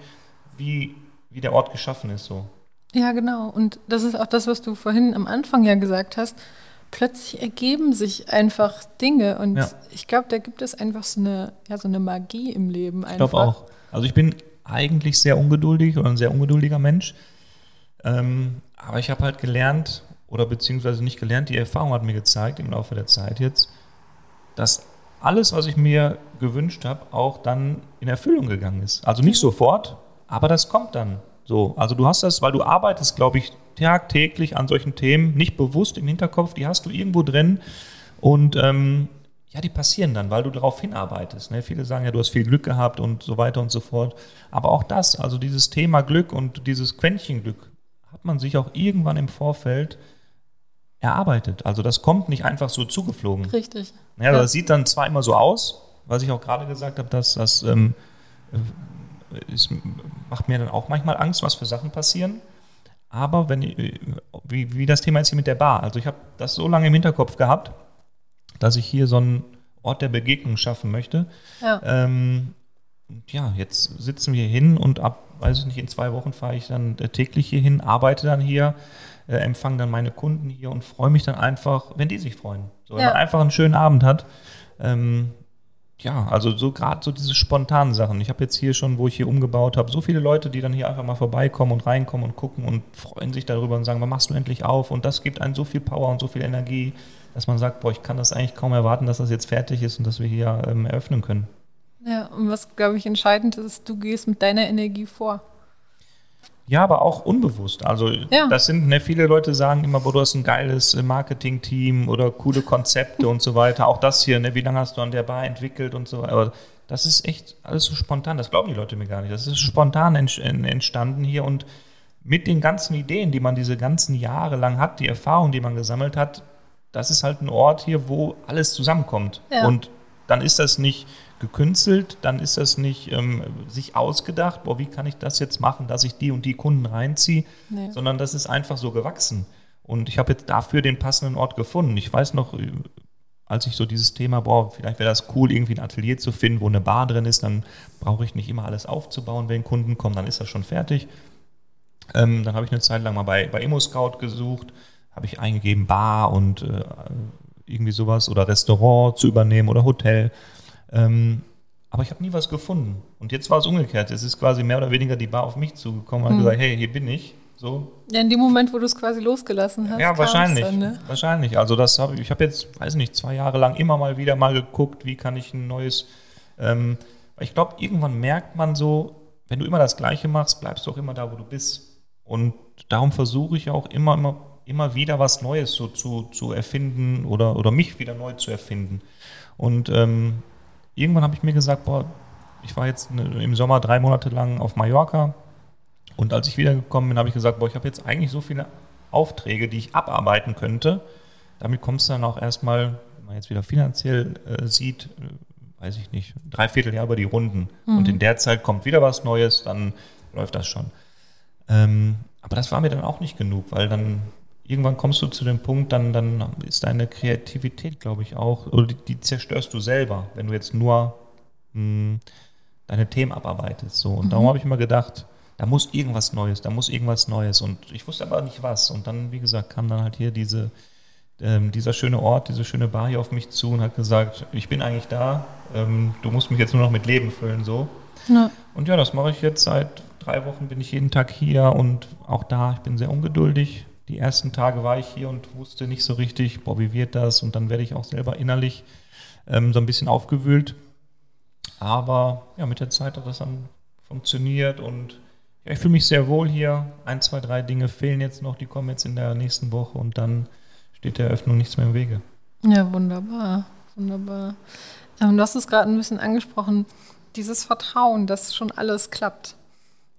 wie, wie der Ort geschaffen ist. So. Ja, genau. Und das ist auch das, was du vorhin am Anfang ja gesagt hast. Plötzlich ergeben sich einfach Dinge und Ja. ich glaube, da gibt es einfach so eine, ja, so eine Magie im Leben einfach. Ich glaube auch. Also ich bin eigentlich sehr ungeduldig oder ein sehr ungeduldiger Mensch. Ähm, aber ich habe halt gelernt, oder beziehungsweise nicht gelernt, die Erfahrung hat mir gezeigt im Laufe der Zeit jetzt, dass alles, was ich mir gewünscht habe, auch dann in Erfüllung gegangen ist. Also nicht sofort, aber das kommt dann so. Also du hast das, weil du arbeitest, glaube ich, tagtäglich an solchen Themen, nicht bewusst im Hinterkopf, die hast du irgendwo drin und ähm, ja, die passieren dann, weil du darauf hinarbeitest. Ne? Viele sagen ja, du hast viel Glück gehabt und so weiter und so fort. Aber auch das, also dieses Thema Glück und dieses Quäntchen Glück, hat man sich auch irgendwann im Vorfeld erarbeitet. Also das kommt nicht einfach so zugeflogen. Richtig. Ja, Ja. Das sieht dann zwar immer so aus, was ich auch gerade gesagt habe, dass das ähm, äh, ist, macht mir dann auch manchmal Angst, was für Sachen passieren. Aber wenn äh, wie, wie das Thema jetzt hier mit der Bar. Also ich habe das so lange im Hinterkopf gehabt, dass ich hier so einen Ort der Begegnung schaffen möchte. Ja. Ähm, ja, jetzt sitzen wir hin und ab, weiß ich nicht, in zwei Wochen fahre ich dann äh, täglich hier hin, arbeite dann hier, äh, empfange dann meine Kunden hier und freue mich dann einfach, wenn die sich freuen. So, wenn Ja. man einfach einen schönen Abend hat. Ähm, ja, also so gerade so diese spontanen Sachen. Ich habe jetzt hier schon, wo ich hier umgebaut habe, so viele Leute, die dann hier einfach mal vorbeikommen und reinkommen und gucken und freuen sich darüber und sagen, wann machst du endlich auf? Und das gibt einem so viel Power und so viel Energie, dass man sagt, boah, ich kann das eigentlich kaum erwarten, dass das jetzt fertig ist und dass wir hier ähm, eröffnen können. Ja, und was, glaube ich, entscheidend ist, du gehst mit deiner Energie vor. Ja, aber auch unbewusst. Also Ja. das sind, ne, viele Leute sagen immer, boah, du hast ein geiles äh, Marketing-Team oder coole Konzepte und so weiter. Auch das hier, ne, wie lange hast du an der Bar entwickelt und so weiter. Aber das ist echt alles so spontan. Das glauben die Leute mir gar nicht. Das ist spontan entstanden hier und mit den ganzen Ideen, die man diese ganzen Jahre lang hat, die Erfahrung, die man gesammelt hat, das ist halt ein Ort hier, wo alles zusammenkommt. Ja. Und dann ist das nicht gekünstelt, dann ist das nicht ähm, sich ausgedacht, boah, wie kann ich das jetzt machen, dass ich die und die Kunden reinziehe, nee. sondern das ist einfach so gewachsen. Und ich habe jetzt dafür den passenden Ort gefunden. Ich weiß noch, äh, als ich so dieses Thema, boah, vielleicht wäre das cool, irgendwie ein Atelier zu finden, wo eine Bar drin ist, dann brauche ich nicht immer alles aufzubauen, wenn Kunden kommen, dann ist das schon fertig. Ähm, dann habe ich eine Zeit lang mal bei, bei ImmoScout gesucht, habe ich eingegeben, Bar und äh, irgendwie sowas oder Restaurant zu übernehmen oder Hotel. Ähm, aber ich habe nie was gefunden. Und jetzt war es umgekehrt. Es ist quasi mehr oder weniger die Bar auf mich zugekommen und hm. gesagt, hey, hier bin ich. So. Ja, in dem Moment, wo du es quasi losgelassen hast. Ja, wahrscheinlich. Dann, ne? Wahrscheinlich. Also das habe ich, ich habe jetzt, weiß nicht, zwei Jahre lang immer mal wieder mal geguckt, wie kann ich ein neues. Ähm, ich glaube, irgendwann merkt man so, wenn du immer das Gleiche machst, bleibst du auch immer da, wo du bist. Und darum versuche ich auch immer, immer, immer wieder was Neues so zu, zu erfinden oder, oder mich wieder neu zu erfinden. Und ähm, irgendwann habe ich mir gesagt, boah, ich war jetzt im Sommer drei Monate lang auf Mallorca und als ich wiedergekommen bin, habe ich gesagt, boah, ich habe jetzt eigentlich so viele Aufträge, die ich abarbeiten könnte. Damit kommst du dann auch erstmal, wenn man jetzt wieder finanziell äh, sieht, äh, weiß ich nicht, dreiviertel Jahr über die Runden. Mhm. Und in der Zeit kommt wieder was Neues, dann läuft das schon. Ähm, aber das war mir dann auch nicht genug, weil dann irgendwann kommst du zu dem Punkt, dann, dann ist deine Kreativität, glaube ich, auch, oder die, die, zerstörst du selber, wenn du jetzt nur mh, hm, deine Themen abarbeitest. So. Und mhm. darum habe ich immer gedacht, da muss irgendwas Neues, da muss irgendwas Neues. Und ich wusste aber nicht was. Und dann, wie gesagt, kam dann halt hier diese, ähm, dieser schöne Ort, diese schöne Bar hier auf mich zu und hat gesagt, ich bin eigentlich da, ähm, du musst mich jetzt nur noch mit Leben füllen, so. Ja. Und ja, das mache ich jetzt seit drei Wochen, bin ich jeden Tag hier und auch da, ich bin sehr ungeduldig. Die ersten Tage war ich hier und wusste nicht so richtig, boah, wie wird das? Und dann werde ich auch selber innerlich ähm, so ein bisschen aufgewühlt. Aber ja, mit der Zeit hat das dann funktioniert und ja, ich fühle mich sehr wohl hier. Ein, zwei, drei Dinge fehlen jetzt noch, die kommen jetzt in der nächsten Woche und dann steht der Eröffnung nichts mehr im Wege. Ja, wunderbar, wunderbar. Ähm, du hast es gerade ein bisschen angesprochen, dieses Vertrauen, dass schon alles klappt.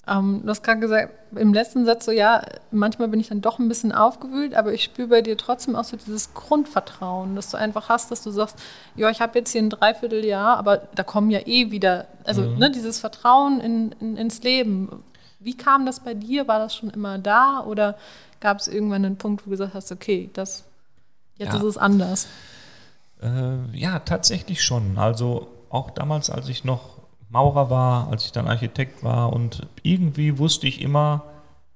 Ähm, du hast gerade gesagt, im letzten Satz so, ja, manchmal bin ich dann doch ein bisschen aufgewühlt, aber ich spüre bei dir trotzdem auch so dieses Grundvertrauen, dass du einfach hast, dass du sagst, ja, ich habe jetzt hier ein Dreivierteljahr, aber da kommen ja eh wieder, also mhm. ne, dieses Vertrauen in, in, ins Leben. Wie kam das bei dir? War das schon immer da oder gab es irgendwann einen Punkt, wo du gesagt hast, okay, das, jetzt ja. ist es anders? Äh, ja, tatsächlich schon. Also auch damals, als ich noch Maurer war, als ich dann Architekt war und irgendwie wusste ich immer,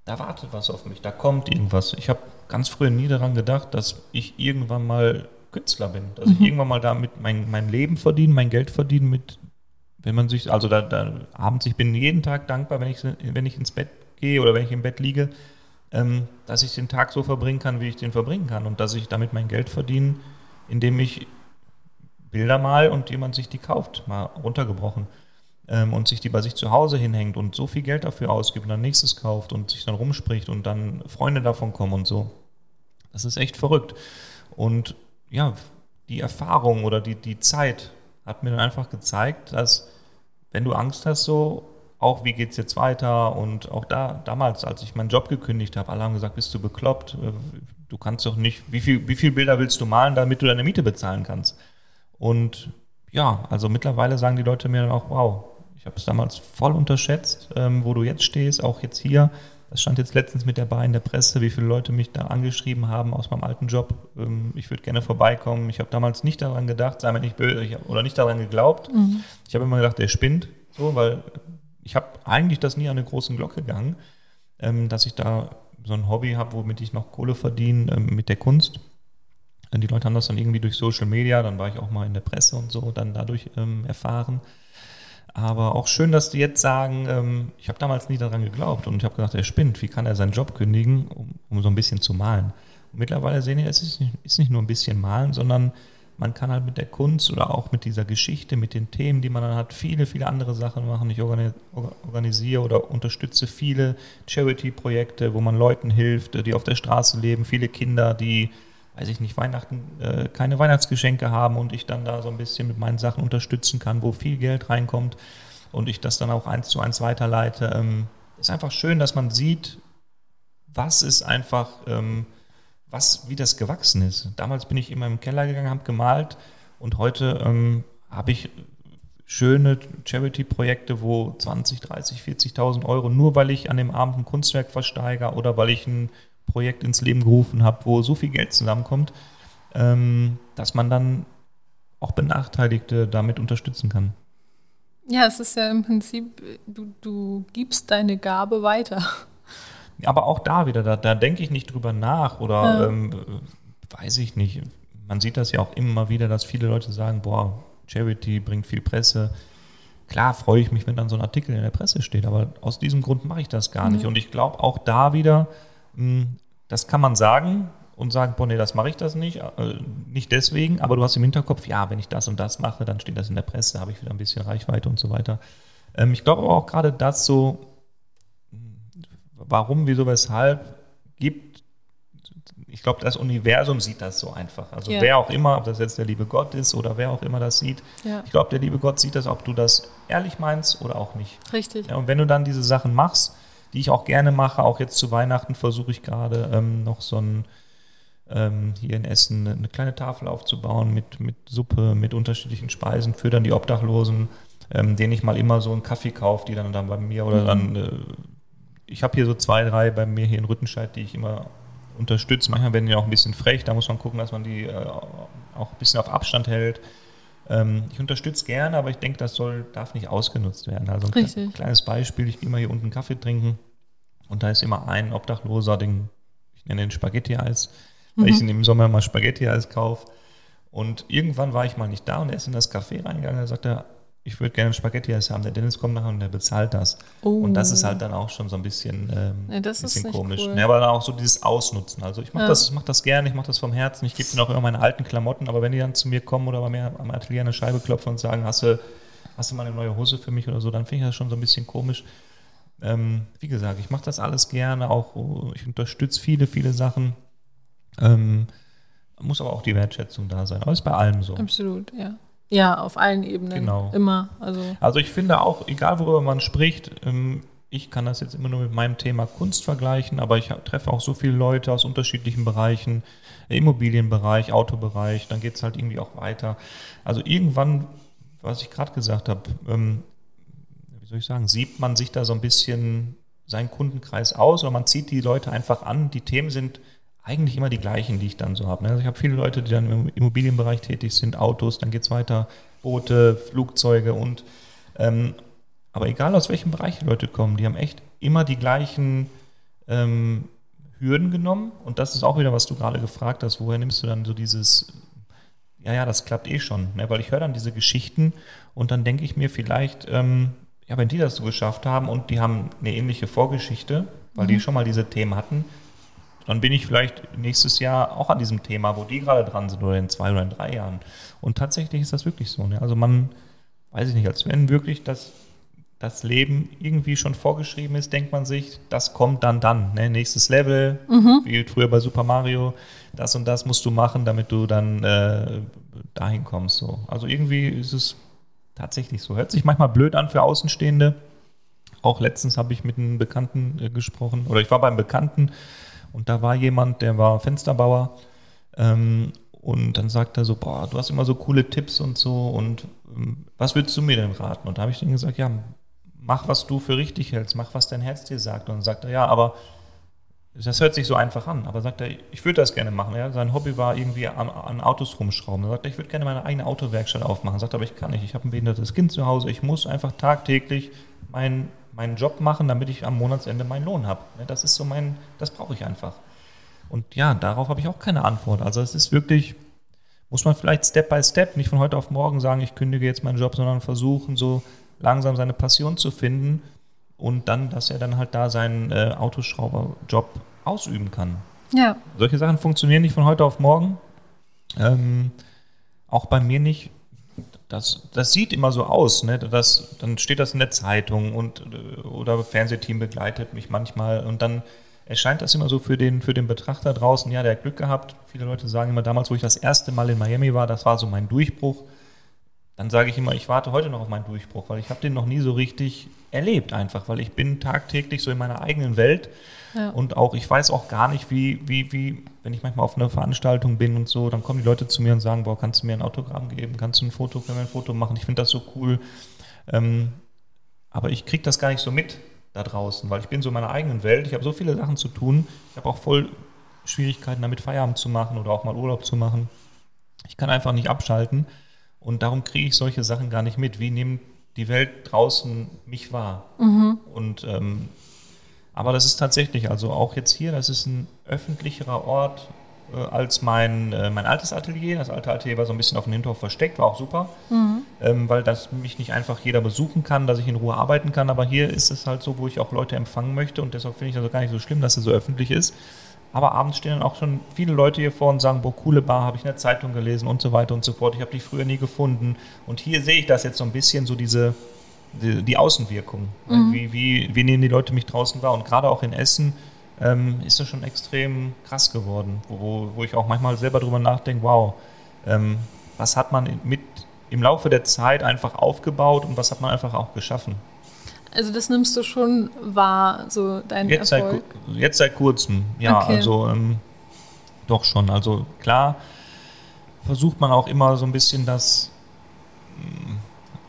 da wartet was auf mich, da kommt irgendwas. Ich habe ganz früh nie daran gedacht, dass ich irgendwann mal Künstler bin, dass mhm. ich irgendwann mal damit mein, mein Leben verdiene, mein Geld verdiene mit wenn man sich, also da, da abends, ich bin jeden Tag dankbar, wenn ich, wenn ich ins Bett gehe oder wenn ich im Bett liege, ähm, dass ich den Tag so verbringen kann, wie ich den verbringen kann und dass ich damit mein Geld verdiene, indem ich Bilder mal und jemand sich die kauft, mal runtergebrochen und sich die bei sich zu Hause hinhängt und so viel Geld dafür ausgibt und dann nächstes kauft und sich dann rumspricht und dann Freunde davon kommen und so. Das ist echt verrückt. Und ja, die Erfahrung oder die, die Zeit hat mir dann einfach gezeigt, dass wenn du Angst hast, so auch wie geht es jetzt weiter und auch da damals, als ich meinen Job gekündigt habe, alle haben gesagt, bist du bekloppt, du kannst doch nicht, wie viel, wie viel Bilder willst du malen, damit du deine Miete bezahlen kannst? Und ja, also mittlerweile sagen die Leute mir dann auch, wow, ich habe es damals voll unterschätzt, ähm, wo du jetzt stehst, auch jetzt hier. Das stand jetzt letztens mit der Bar in der Presse, wie viele Leute mich da angeschrieben haben aus meinem alten Job. Ähm, ich würde gerne vorbeikommen. Ich habe damals nicht daran gedacht, sei mir nicht böse, oder nicht daran geglaubt. Mhm. Ich habe immer gedacht, der spinnt, so, weil ich habe eigentlich das nie an eine große Glocke gegangen, ähm, dass ich da so ein Hobby habe, womit ich noch Kohle verdiene ähm, mit der Kunst. Die Leute haben das dann irgendwie durch Social Media, dann war ich auch mal in der Presse und so, dann dadurch erfahren. Aber auch schön, dass die jetzt sagen, ähm, ich habe damals nie daran geglaubt und ich habe gedacht, er spinnt. Wie kann er seinen Job kündigen, um, um so ein bisschen zu malen? Und mittlerweile sehen wir, es ist nicht, ist nicht nur ein bisschen malen, sondern man kann halt mit der Kunst oder auch mit dieser Geschichte, mit den Themen, die man dann hat, viele, viele andere Sachen machen. Ich organisiere oder unterstütze viele Charity-Projekte, wo man Leuten hilft, die auf der Straße leben, viele Kinder, die weiß ich nicht, Weihnachten äh, keine Weihnachtsgeschenke haben und ich dann da so ein bisschen mit meinen Sachen unterstützen kann, wo viel Geld reinkommt und ich das dann auch eins zu eins weiterleite. Ähm, ist einfach schön, dass man sieht, was ist einfach, ähm, was, wie das gewachsen ist. Damals bin ich immer im Keller gegangen, habe gemalt und heute ähm, habe ich schöne Charity-Projekte, wo 20, 30, 40.000 Euro, nur weil ich an dem Abend ein Kunstwerk versteige oder weil ich ein Projekt ins Leben gerufen habe, wo so viel Geld zusammenkommt, ähm, dass man dann auch Benachteiligte damit unterstützen kann. Ja, es ist ja im Prinzip, du, du gibst deine Gabe weiter. Aber auch da wieder, da, da denke ich nicht drüber nach oder ja. ähm, weiß ich nicht. Man sieht das ja auch immer wieder, dass viele Leute sagen, boah, Charity bringt viel Presse. Klar freue ich mich, wenn dann so ein Artikel in der Presse steht, aber aus diesem Grund mache ich das gar nicht. Und ich glaube auch da wieder, das kann man sagen und sagen, boah, nee, das mache ich das nicht, äh, nicht deswegen, aber du hast im Hinterkopf, ja, wenn ich das und das mache, dann steht das in der Presse, habe ich wieder ein bisschen Reichweite und so weiter. Ähm, ich glaube aber auch gerade das so, warum, wieso, weshalb gibt, ich glaube, das Universum sieht das so einfach. Also ja. wer auch immer, ob das jetzt der liebe Gott ist oder wer auch immer das sieht, ja. ich glaube, der liebe Gott sieht das, ob du das ehrlich meinst oder auch nicht. Richtig. Ja, und wenn du dann diese Sachen machst, die ich auch gerne mache, auch jetzt zu Weihnachten versuche ich gerade ähm, noch so ein ähm, hier in Essen eine kleine Tafel aufzubauen mit, mit Suppe, mit unterschiedlichen Speisen für dann die Obdachlosen, ähm, denen ich mal immer so einen Kaffee kaufe, die dann, dann bei mir oder dann äh, ich habe hier so zwei, drei bei mir hier in Rüttenscheid, die ich immer unterstütze. Manchmal werden die auch ein bisschen frech, da muss man gucken, dass man die äh, auch ein bisschen auf Abstand hält. Ähm, ich unterstütze gerne, aber ich denke, das soll, darf nicht ausgenutzt werden. Also ein Richtig. kleines Beispiel, ich gehe mal hier unten Kaffee trinken und da ist immer ein Obdachloser, den, ich nenne den Spaghetti-Eis, weil mhm. ich im Sommer mal Spaghetti-Eis kaufe. Und irgendwann war ich mal nicht da und er ist in das Café reingegangen, da sagt er, ich würde gerne Spaghetti eis haben. Der Dennis kommt nachher und der bezahlt das. Oh. Und das ist halt dann auch schon so ein bisschen, ähm, nee, bisschen komisch. Cool. Ja, aber dann auch so dieses Ausnutzen. Also ich mache ja. das, mach das gerne, ich mache das vom Herzen. Ich gebe denen auch immer meine alten Klamotten, aber wenn die dann zu mir kommen oder bei mir am Atelier eine Scheibe klopfen und sagen, hast du, hast du mal eine neue Hose für mich oder so, dann finde ich das schon so ein bisschen komisch. Ähm, wie gesagt, ich mache das alles gerne, auch ich unterstütze viele, viele Sachen. Ähm, muss aber auch die Wertschätzung da sein. Aber ist bei allem so. Absolut, ja. Ja, auf allen Ebenen. Genau. Immer. Also, also ich finde auch, egal worüber man spricht, ähm, ich kann das jetzt immer nur mit meinem Thema Kunst vergleichen, aber ich treffe auch so viele Leute aus unterschiedlichen Bereichen, Immobilienbereich, Autobereich, dann geht es halt irgendwie auch weiter. Also irgendwann, was ich gerade gesagt habe, ähm, wie soll ich sagen, sieht man sich da so ein bisschen seinen Kundenkreis aus oder man zieht die Leute einfach an. Die Themen sind eigentlich immer die gleichen, die ich dann so habe. Ne? Also ich habe viele Leute, die dann im Immobilienbereich tätig sind, Autos, dann geht es weiter, Boote, Flugzeuge und ähm, aber egal aus welchem Bereich die Leute kommen, die haben echt immer die gleichen ähm, Hürden genommen. Und das ist auch wieder, was du gerade gefragt hast, woher nimmst du dann so dieses, ja, ja, das klappt eh schon. Ne? Weil ich höre dann diese Geschichten und dann denke ich mir vielleicht, ähm, ja, wenn die das so geschafft haben und die haben eine ähnliche Vorgeschichte, weil mhm. die schon mal diese Themen hatten, dann bin ich vielleicht nächstes Jahr auch an diesem Thema, wo die gerade dran sind, oder in zwei oder in drei Jahren. Und tatsächlich ist das wirklich so. Ne? Also man, weiß ich nicht, als wenn wirklich das, das Leben irgendwie schon vorgeschrieben ist, denkt man sich, das kommt dann dann. Ne? Nächstes Level, mhm. wie früher bei Super Mario, das und das musst du machen, damit du dann äh, dahin kommst. So. Also irgendwie ist es tatsächlich so. Hört sich manchmal blöd an für Außenstehende. Auch letztens habe ich mit einem Bekannten äh, gesprochen, oder ich war beim Bekannten, und da war jemand, der war Fensterbauer. Ähm, und dann sagt er so, boah, du hast immer so coole Tipps und so. Und ähm, was würdest du mir denn raten? Und da habe ich dann gesagt, ja, mach, was du für richtig hältst, mach, was dein Herz dir sagt. Und dann sagt er, ja, aber das hört sich so einfach an. Aber sagt er, ich würde das gerne machen. Ja? Sein Hobby war irgendwie an, an Autos rumschrauben. Dann sagt er, ich würde gerne meine eigene Autowerkstatt aufmachen. Sagt er, aber ich kann nicht. Ich habe ein behindertes Kind zu Hause. Ich muss einfach tagtäglich mein meinen Job machen, damit ich am Monatsende meinen Lohn habe. Ne, das ist so mein, das brauche ich einfach. Und ja, darauf habe ich auch keine Antwort. Also es ist wirklich, muss man vielleicht Step by Step, nicht von heute auf morgen sagen, ich kündige jetzt meinen Job, sondern versuchen, so langsam seine Passion zu finden und dann, dass er dann halt da seinen äh, Autoschrauberjob ausüben kann. Ja. Solche Sachen funktionieren nicht von heute auf morgen. Ähm, auch bei mir nicht das, das sieht immer so aus, ne? Das, dann steht das in der Zeitung und oder Fernsehteam begleitet mich manchmal und dann erscheint das immer so für den, für den Betrachter draußen, ja, der hat Glück gehabt. Viele Leute sagen immer, damals, wo ich das erste Mal in Miami war, das war so mein Durchbruch. Dann sage ich immer, ich warte heute noch auf meinen Durchbruch, weil ich habe den noch nie so richtig erlebt einfach, weil ich bin tagtäglich so in meiner eigenen Welt ja. und auch, ich weiß auch gar nicht, wie, wie, wie, wenn ich manchmal auf einer Veranstaltung bin und so, dann kommen die Leute zu mir und sagen, boah, kannst du mir ein Autogramm geben, kannst du ein Foto, können wir ein Foto machen, ich finde das so cool. Ähm, aber ich kriege das gar nicht so mit da draußen, weil ich bin so in meiner eigenen Welt. Ich habe so viele Sachen zu tun. Ich habe auch voll Schwierigkeiten damit, Feierabend zu machen oder auch mal Urlaub zu machen. Ich kann einfach nicht abschalten und darum kriege ich solche Sachen gar nicht mit. Wie nimmt die Welt draußen mich wahr? Mhm. Und ähm, aber das ist tatsächlich, also auch jetzt hier, das ist ein öffentlicherer Ort äh, als mein, äh, mein altes Atelier. Das alte Atelier war so ein bisschen auf dem Hinterhof versteckt, war auch super, mhm. ähm, weil das mich nicht einfach jeder besuchen kann, dass ich in Ruhe arbeiten kann. Aber hier ist es halt so, wo ich auch Leute empfangen möchte und deshalb finde ich das also gar nicht so schlimm, dass es so öffentlich ist. Aber abends stehen dann auch schon viele Leute hier vor und sagen, boah, coole Bar, habe ich in der Zeitung gelesen und so weiter und so fort. Ich habe die früher nie gefunden. Und hier sehe ich das jetzt so ein bisschen, so diese, die, die Außenwirkung. Mhm. Wie, wie, wie nehmen die Leute mich draußen wahr? Und gerade auch in Essen ähm, ist das schon extrem krass geworden, wo, wo ich auch manchmal selber drüber nachdenke, wow, ähm, was hat man mit im Laufe der Zeit einfach aufgebaut und was hat man einfach auch geschaffen. Also das nimmst du schon wahr, so dein jetzt Erfolg? Seit, jetzt seit kurzem, ja, okay. also ähm, doch schon. Also klar versucht man auch immer so ein bisschen das,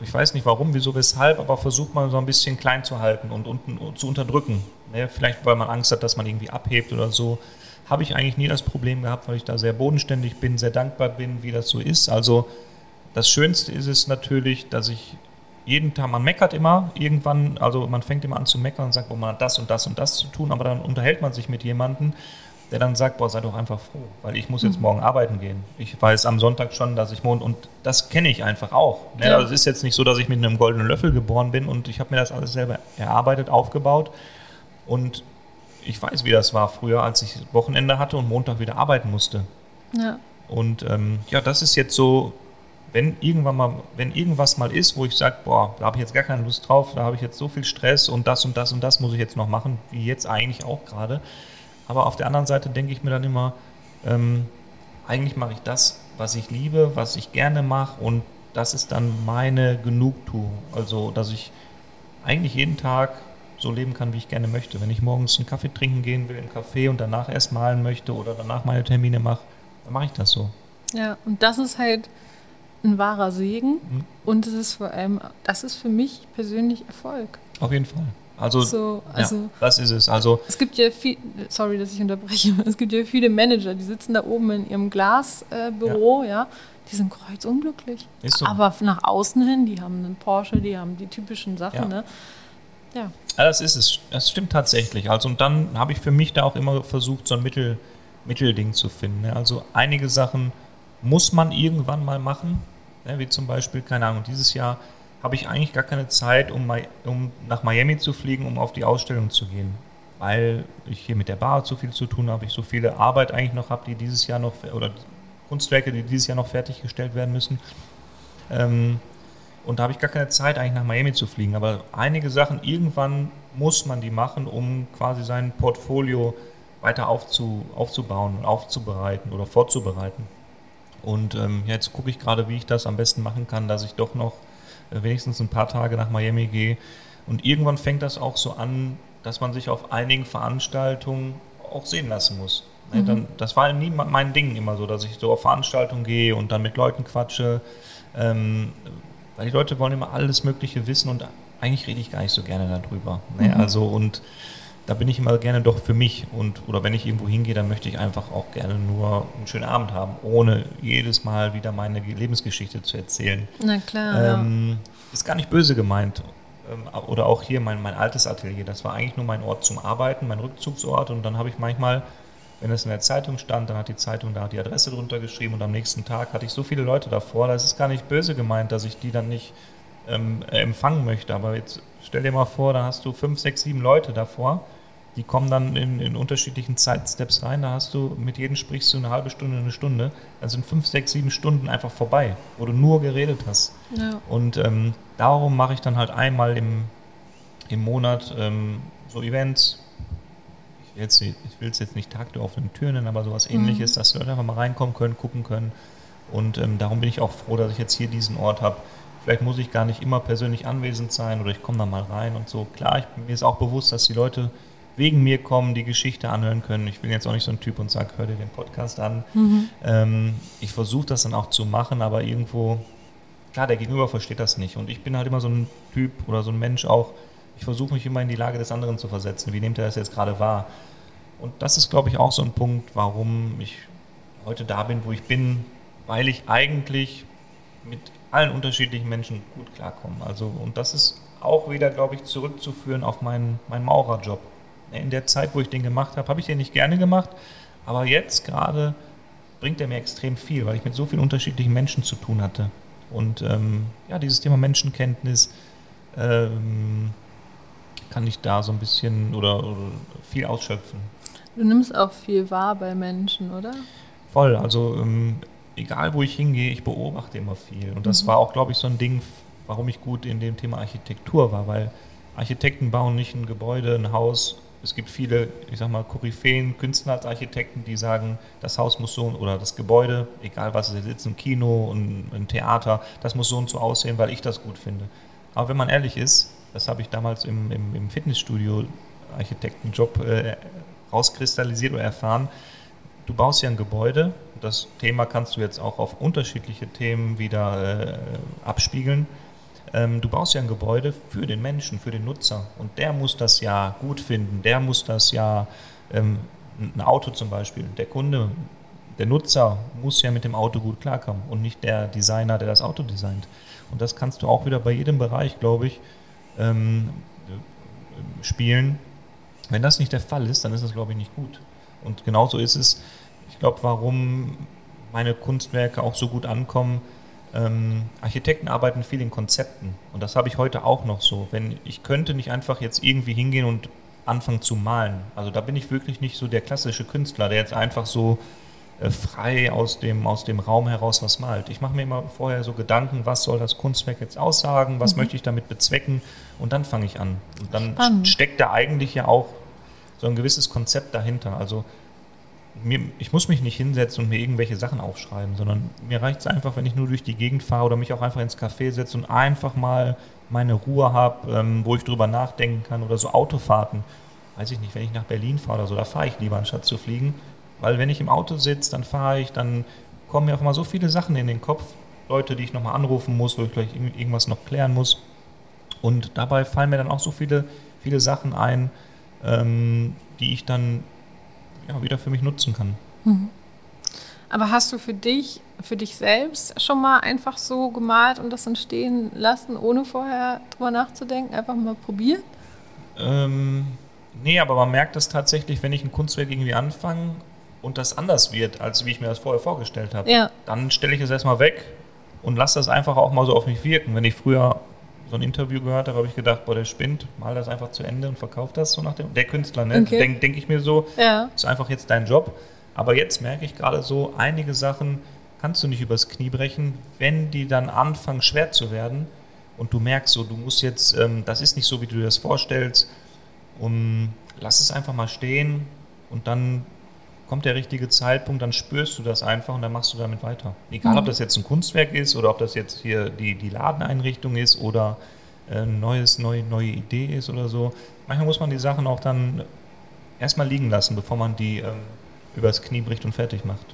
ich weiß nicht warum, wieso, weshalb, aber versucht man so ein bisschen klein zu halten und, und zu unterdrücken. Ne? Vielleicht, weil man Angst hat, dass man irgendwie abhebt oder so. Habe ich eigentlich nie das Problem gehabt, weil ich da sehr bodenständig bin, sehr dankbar bin, wie das so ist. Also das Schönste ist es natürlich, dass ich jeden Tag, man meckert immer irgendwann, also man fängt immer an zu meckern und sagt, boah, man hat das und das und das zu tun, aber dann unterhält man sich mit jemandem, der dann sagt, boah, sei doch einfach froh, weil ich muss jetzt mhm. morgen arbeiten gehen. Ich weiß am Sonntag schon, dass ich morgen, und das kenne ich einfach auch. Ne? Ja. Also es ist jetzt nicht so, dass ich mit einem goldenen Löffel geboren bin und ich habe mir das alles selber erarbeitet, aufgebaut. Und ich weiß, wie das war früher, als ich Wochenende hatte und Montag wieder arbeiten musste. Ja. Und ähm, ja, das ist jetzt so, wenn irgendwann mal, wenn irgendwas mal ist, wo ich sage, boah, da habe ich jetzt gar keine Lust drauf, da habe ich jetzt so viel Stress und das und das und das muss ich jetzt noch machen, wie jetzt eigentlich auch gerade. Aber auf der anderen Seite denke ich mir dann immer, ähm, eigentlich mache ich das, was ich liebe, was ich gerne mache und das ist dann meine Genugtuung. Also, dass ich eigentlich jeden Tag so leben kann, wie ich gerne möchte. Wenn ich morgens einen Kaffee trinken gehen will im Café und danach erst malen möchte oder danach meine Termine mache, dann mache ich das so. Ja, und das ist halt ein wahrer Segen mhm. und es ist vor allem, das ist für mich persönlich Erfolg. Auf jeden Fall. Also, so, also ja, das ist es. Also es gibt ja viel, sorry, dass ich unterbreche, es gibt ja viele Manager, die sitzen da oben in ihrem Glasbüro, äh, ja. ja. die sind kreuzunglücklich. Ist so. Aber nach außen hin, die haben einen Porsche, die haben die typischen Sachen, ja. ne? Ja. ja. Das ist es. Das stimmt tatsächlich. Also und dann habe ich für mich da auch immer versucht, so ein Mittel, Mittelding zu finden. Ne? Also einige Sachen muss man irgendwann mal machen, ne? wie zum Beispiel, keine Ahnung, dieses Jahr habe ich eigentlich gar keine Zeit, um, um nach Miami zu fliegen, um auf die Ausstellung zu gehen. Weil ich hier mit der Bar zu viel zu tun habe, ich so viele Arbeit eigentlich noch habe, die dieses Jahr noch, oder Kunstwerke, die dieses Jahr noch fertiggestellt werden müssen. Ähm, und da habe ich gar keine Zeit, eigentlich nach Miami zu fliegen. Aber einige Sachen, irgendwann muss man die machen, um quasi sein Portfolio weiter aufzu, aufzubauen, aufzubereiten oder vorzubereiten. Und ähm, jetzt gucke ich gerade, wie ich das am besten machen kann, dass ich doch noch wenigstens ein paar Tage nach Miami gehe. Und irgendwann fängt das auch so an, dass man sich auf einigen Veranstaltungen auch sehen lassen muss. Ne, mhm. Dann, das war nie mein Ding immer so, dass ich so auf Veranstaltungen gehe und dann mit Leuten quatsche. Ähm, weil die Leute wollen immer alles Mögliche wissen und eigentlich rede ich gar nicht so gerne darüber. Ne? Mhm. Also und da bin ich immer gerne doch für mich und oder wenn ich irgendwo hingehe, dann möchte ich einfach auch gerne nur einen schönen Abend haben, ohne jedes Mal wieder meine Lebensgeschichte zu erzählen. Na klar. Ähm. Ist gar nicht böse gemeint. Ähm, oder auch hier mein, mein altes Atelier, das war eigentlich nur mein Ort zum Arbeiten, mein Rückzugsort und dann habe ich manchmal wenn es in der Zeitung stand, dann hat die Zeitung da die Adresse drunter geschrieben und am nächsten Tag hatte ich so viele Leute davor. Das ist gar nicht böse gemeint, dass ich die dann nicht ähm, empfangen möchte. Aber jetzt stell dir mal vor, da hast du fünf, sechs, sieben Leute davor. Die kommen dann in, in unterschiedlichen Zeitsteps rein. Da hast du mit jedem sprichst du eine halbe Stunde, eine Stunde. Dann sind fünf, sechs, sieben Stunden einfach vorbei, wo du nur geredet hast. Ja. Und ähm, darum mache ich dann halt einmal im, im Monat ähm, so Events, jetzt, ich will es jetzt nicht Tag der offenen Türen nennen, aber sowas ähnliches, dass Leute einfach mal reinkommen können, gucken können. Und ähm, darum bin ich auch froh, dass ich jetzt hier diesen Ort habe. Vielleicht muss ich gar nicht immer persönlich anwesend sein oder ich komme da mal rein und so. Klar, ich, mir ist auch bewusst, dass die Leute wegen mir kommen, die Geschichte anhören können. Ich bin jetzt auch nicht so ein Typ und sage, hör dir den Podcast an. Mhm. Ähm, ich versuche das dann auch zu machen, aber irgendwo, klar, der Gegenüber versteht das nicht. Und ich bin halt immer so ein Typ oder so ein Mensch auch, ich versuche mich immer in die Lage des anderen zu versetzen. Wie nimmt er das jetzt gerade wahr? Und das ist, glaube ich, auch so ein Punkt, warum ich heute da bin, wo ich bin, weil ich eigentlich mit allen unterschiedlichen Menschen gut klarkomme. Also, und das ist auch wieder, glaube ich, zurückzuführen auf meinen, meinen Maurerjob. In der Zeit, wo ich den gemacht habe, habe ich den nicht gerne gemacht, aber jetzt gerade bringt er mir extrem viel, weil ich mit so vielen unterschiedlichen Menschen zu tun hatte. Und ähm, ja, dieses Thema Menschenkenntnis ähm, kann ich da so ein bisschen oder, oder viel ausschöpfen. Du nimmst auch viel wahr bei Menschen, oder? Voll, also ähm, egal wo ich hingehe, ich beobachte immer viel. Und das mhm. war auch, glaube ich, so ein Ding, warum ich gut in dem Thema Architektur war, weil Architekten bauen nicht ein Gebäude, ein Haus. Es gibt viele, ich sag mal, Koryphäen, Künstler als Architekten, die sagen, das Haus muss so oder das Gebäude, egal was es ist, ein Kino, ein, ein Theater, das muss so und so aussehen, weil ich das gut finde. Aber wenn man ehrlich ist, das habe ich damals im, im, im Fitnessstudio Architektenjob äh, rauskristallisiert oder erfahren. Du baust ja ein Gebäude, das Thema kannst du jetzt auch auf unterschiedliche Themen wieder äh, abspiegeln. Ähm, du baust ja ein Gebäude für den Menschen, für den Nutzer und der muss das ja gut finden, der muss das ja, ähm, ein Auto zum Beispiel, der Kunde, der Nutzer muss ja mit dem Auto gut klarkommen und nicht der Designer, der das Auto designt. Und das kannst du auch wieder bei jedem Bereich, glaube ich, ähm, spielen. Wenn das nicht der Fall ist, dann ist das, glaube ich, nicht gut. Und genauso ist es, ich glaube, warum meine Kunstwerke auch so gut ankommen. Ähm, Architekten arbeiten viel in Konzepten und das habe ich heute auch noch so. Wenn ich könnte nicht einfach jetzt irgendwie hingehen und anfangen zu malen. Also da bin ich wirklich nicht so der klassische Künstler, der jetzt einfach so äh, frei aus dem, aus dem Raum heraus was malt. Ich mache mir immer vorher so Gedanken, was soll das Kunstwerk jetzt aussagen, was mhm. möchte ich damit bezwecken und dann fange ich an. Und dann Spannend. steckt da eigentlich ja auch so ein gewisses Konzept dahinter. Also mir, ich muss mich nicht hinsetzen und mir irgendwelche Sachen aufschreiben, sondern mir reicht es einfach, wenn ich nur durch die Gegend fahre oder mich auch einfach ins Café setze und einfach mal meine Ruhe habe, ähm, wo ich drüber nachdenken kann oder so Autofahrten. Weiß ich nicht, wenn ich nach Berlin fahre oder so, da fahre ich lieber, anstatt zu fliegen. Weil wenn ich im Auto sitze, dann fahre ich, dann kommen mir auch immer so viele Sachen in den Kopf. Leute, die ich nochmal anrufen muss, wo ich gleich irgendwas noch klären muss. Und dabei fallen mir dann auch so viele, viele Sachen ein, ähm, die ich dann ja, wieder für mich nutzen kann. Mhm. Aber hast du für dich, für dich selbst schon mal einfach so gemalt und das entstehen lassen, ohne vorher drüber nachzudenken? Einfach mal probiert? Ähm, nee, aber man merkt das tatsächlich, wenn ich ein Kunstwerk irgendwie anfange und das anders wird, als wie ich mir das vorher vorgestellt habe, ja. dann stelle ich es erstmal weg und lasse das einfach auch mal so auf mich wirken. Wenn ich früher so ein Interview gehört habe, habe ich gedacht, boah, der spinnt, mal das einfach zu Ende und verkauft das so nach dem. Der Künstler, ne? Okay. Denke denk ich mir so, ja. ist einfach jetzt dein Job. Aber jetzt merke ich gerade so, einige Sachen kannst du nicht übers Knie brechen, wenn die dann anfangen schwer zu werden und du merkst so, du musst jetzt, ähm, das ist nicht so, wie du dir das vorstellst und lass es einfach mal stehen und dann kommt der richtige Zeitpunkt, dann spürst du das einfach und dann machst du damit weiter. Egal, mhm. ob das jetzt ein Kunstwerk ist oder ob das jetzt hier die, die Ladeneinrichtung ist oder eine äh, neues, neue, neue Idee ist oder so. Manchmal muss man die Sachen auch dann erstmal liegen lassen, bevor man die ähm, übers Knie bricht und fertig macht.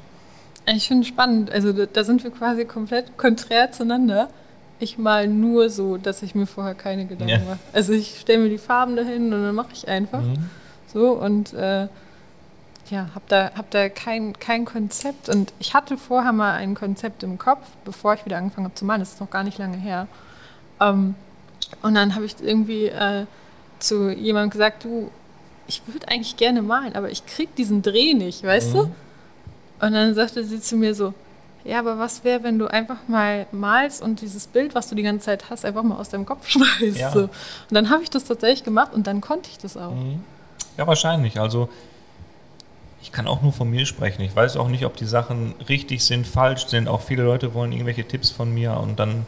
Ich finde es spannend. Also da sind wir quasi komplett konträr zueinander. Ich mal nur so, dass ich mir vorher keine Gedanken ja. mache. Also ich stelle mir die Farben dahin und dann mache ich einfach. Mhm. So und äh, ja, habe da, hab da kein, kein Konzept. Und ich hatte vorher mal ein Konzept im Kopf, bevor ich wieder angefangen habe zu malen. Das ist noch gar nicht lange her. Ähm, und dann habe ich irgendwie äh, zu jemandem gesagt, du, ich würde eigentlich gerne malen, aber ich kriege diesen Dreh nicht, weißt mhm. du? Und dann sagte sie zu mir so, ja, aber was wäre, wenn du einfach mal malst und dieses Bild, was du die ganze Zeit hast, einfach mal aus deinem Kopf schmeißt. Ja. So. Und dann habe ich das tatsächlich gemacht und dann konnte ich das auch. Mhm. Ja, wahrscheinlich. Also ich kann auch nur von mir sprechen. Ich weiß auch nicht, ob die Sachen richtig sind, falsch sind. Auch viele Leute wollen irgendwelche Tipps von mir und dann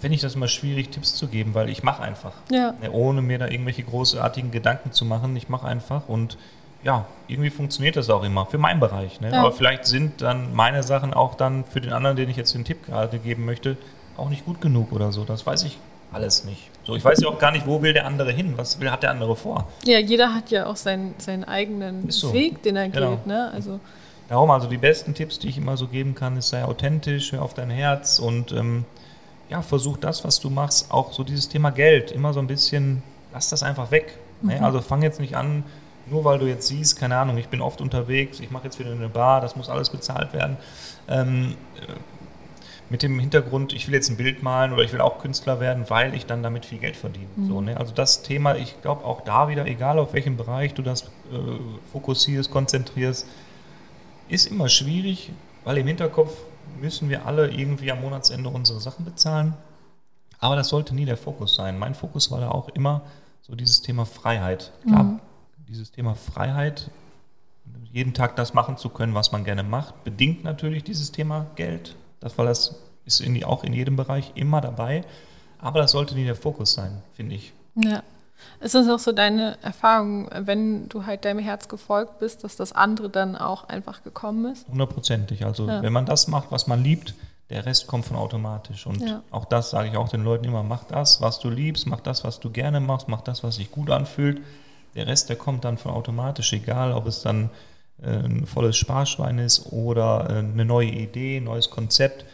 finde ich das immer schwierig, Tipps zu geben, weil ich mache einfach. Ja. Ohne mir da irgendwelche großartigen Gedanken zu machen. Ich mache einfach und ja, irgendwie funktioniert das auch immer für meinen Bereich. Ne? Ja. Aber vielleicht sind dann meine Sachen auch dann für den anderen, den ich jetzt den Tipp gerade geben möchte, auch nicht gut genug oder so. Das weiß ich alles nicht. So, ich weiß ja auch gar nicht, wo will der andere hin? Was will, hat der andere vor? Ja, jeder hat ja auch seinen, seinen eigenen so. Weg, den er Genau. geht. Ne? Also, Darum, also die besten Tipps, die ich immer so geben kann, ist sei authentisch, hör auf dein Herz und ähm, ja, versuch das, was du machst, auch so dieses Thema Geld, immer so ein bisschen, lass das einfach weg. Ne? Also fang jetzt nicht an, nur weil du jetzt siehst, keine Ahnung, ich bin oft unterwegs, ich mache jetzt wieder eine Bar, das muss alles bezahlt werden. Ähm, äh, mit dem Hintergrund, ich will jetzt ein Bild malen oder ich will auch Künstler werden, weil ich dann damit viel Geld verdiene. So, ne? Also das Thema, ich glaube auch da wieder, egal auf welchem Bereich du das äh, fokussierst, konzentrierst, ist immer schwierig, weil im Hinterkopf müssen wir alle irgendwie am Monatsende unsere Sachen bezahlen. Aber das sollte nie der Fokus sein. Mein Fokus war da auch immer so dieses Thema Freiheit. Klar, dieses Thema Freiheit, jeden Tag das machen zu können, was man gerne macht, bedingt natürlich dieses Thema Geld. Das, weil das ist in die, auch in jedem Bereich immer dabei. Aber das sollte nie der Fokus sein, finde ich. ja. Ist das auch so deine Erfahrung, wenn du halt deinem Herz gefolgt bist, dass das andere dann auch einfach gekommen ist? Hundertprozentig. Also Ja. wenn man das macht, was man liebt, der Rest kommt von automatisch. Und Ja. auch das sage ich auch den Leuten immer, mach das, was du liebst, mach das, was du gerne machst, mach das, was sich gut anfühlt. Der Rest, der kommt dann von automatisch, egal ob es dann äh, ein volles Sparschwein ist oder äh, eine neue Idee, ein neues Konzept.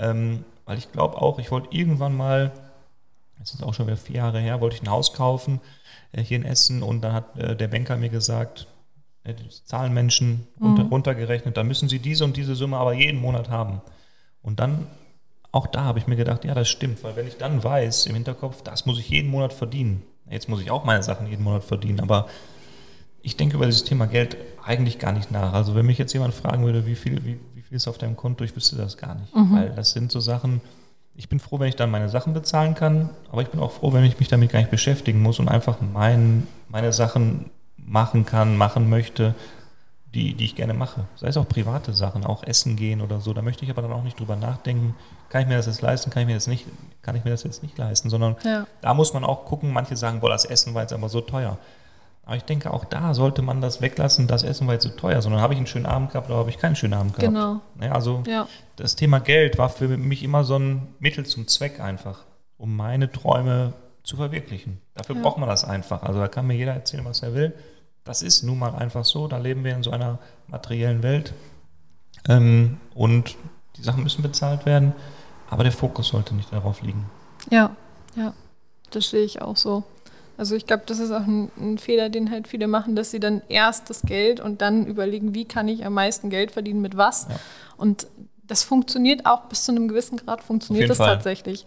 Ähm, weil ich glaube auch, ich wollte irgendwann mal, das ist auch schon wieder vier Jahre her, wollte ich ein Haus kaufen äh, hier in Essen und dann hat äh, der Banker mir gesagt, äh, die Zahlenmenschen runter, runtergerechnet, da müssen sie diese und diese Summe aber jeden Monat haben. Und dann, auch da habe ich mir gedacht, ja, das stimmt, weil wenn ich dann weiß im Hinterkopf, das muss ich jeden Monat verdienen. Jetzt muss ich auch meine Sachen jeden Monat verdienen, aber ich denke über dieses Thema Geld eigentlich gar nicht nach. Also wenn mich jetzt jemand fragen würde, wie viel, wie viel ist auf deinem Konto, ich wüsste das gar nicht. Weil das sind so Sachen, ich bin froh, wenn ich dann meine Sachen bezahlen kann, aber ich bin auch froh, wenn ich mich damit gar nicht beschäftigen muss und einfach mein, meine Sachen machen kann, machen möchte, die, die ich gerne mache. Sei es auch private Sachen, auch essen gehen oder so. Da möchte ich aber dann auch nicht drüber nachdenken, kann ich mir das jetzt leisten, kann ich mir das nicht, kann ich mir das jetzt nicht leisten, sondern Ja. da muss man auch gucken, manche sagen, boah, das Essen war jetzt aber so teuer. Aber ich denke, auch da sollte man das weglassen, das Essen war jetzt so teuer, sondern habe ich einen schönen Abend gehabt oder habe ich keinen schönen Abend gehabt. Genau. Ja, also Ja. das Thema Geld war für mich immer so ein Mittel zum Zweck einfach, um meine Träume zu verwirklichen. Dafür Ja. braucht man das einfach. Also da kann mir jeder erzählen, was er will. Das ist nun mal einfach so. Da leben wir in so einer materiellen Welt. Ähm, und die Sachen müssen bezahlt werden, aber der Fokus sollte nicht darauf liegen. Ja, ja, das sehe ich auch so. Also ich glaube, das ist auch ein, ein Fehler, den halt viele machen, dass sie dann erst das Geld und dann überlegen, wie kann ich am meisten Geld verdienen, mit was. Ja. Und das funktioniert auch bis zu einem gewissen Grad, funktioniert das Fall. tatsächlich.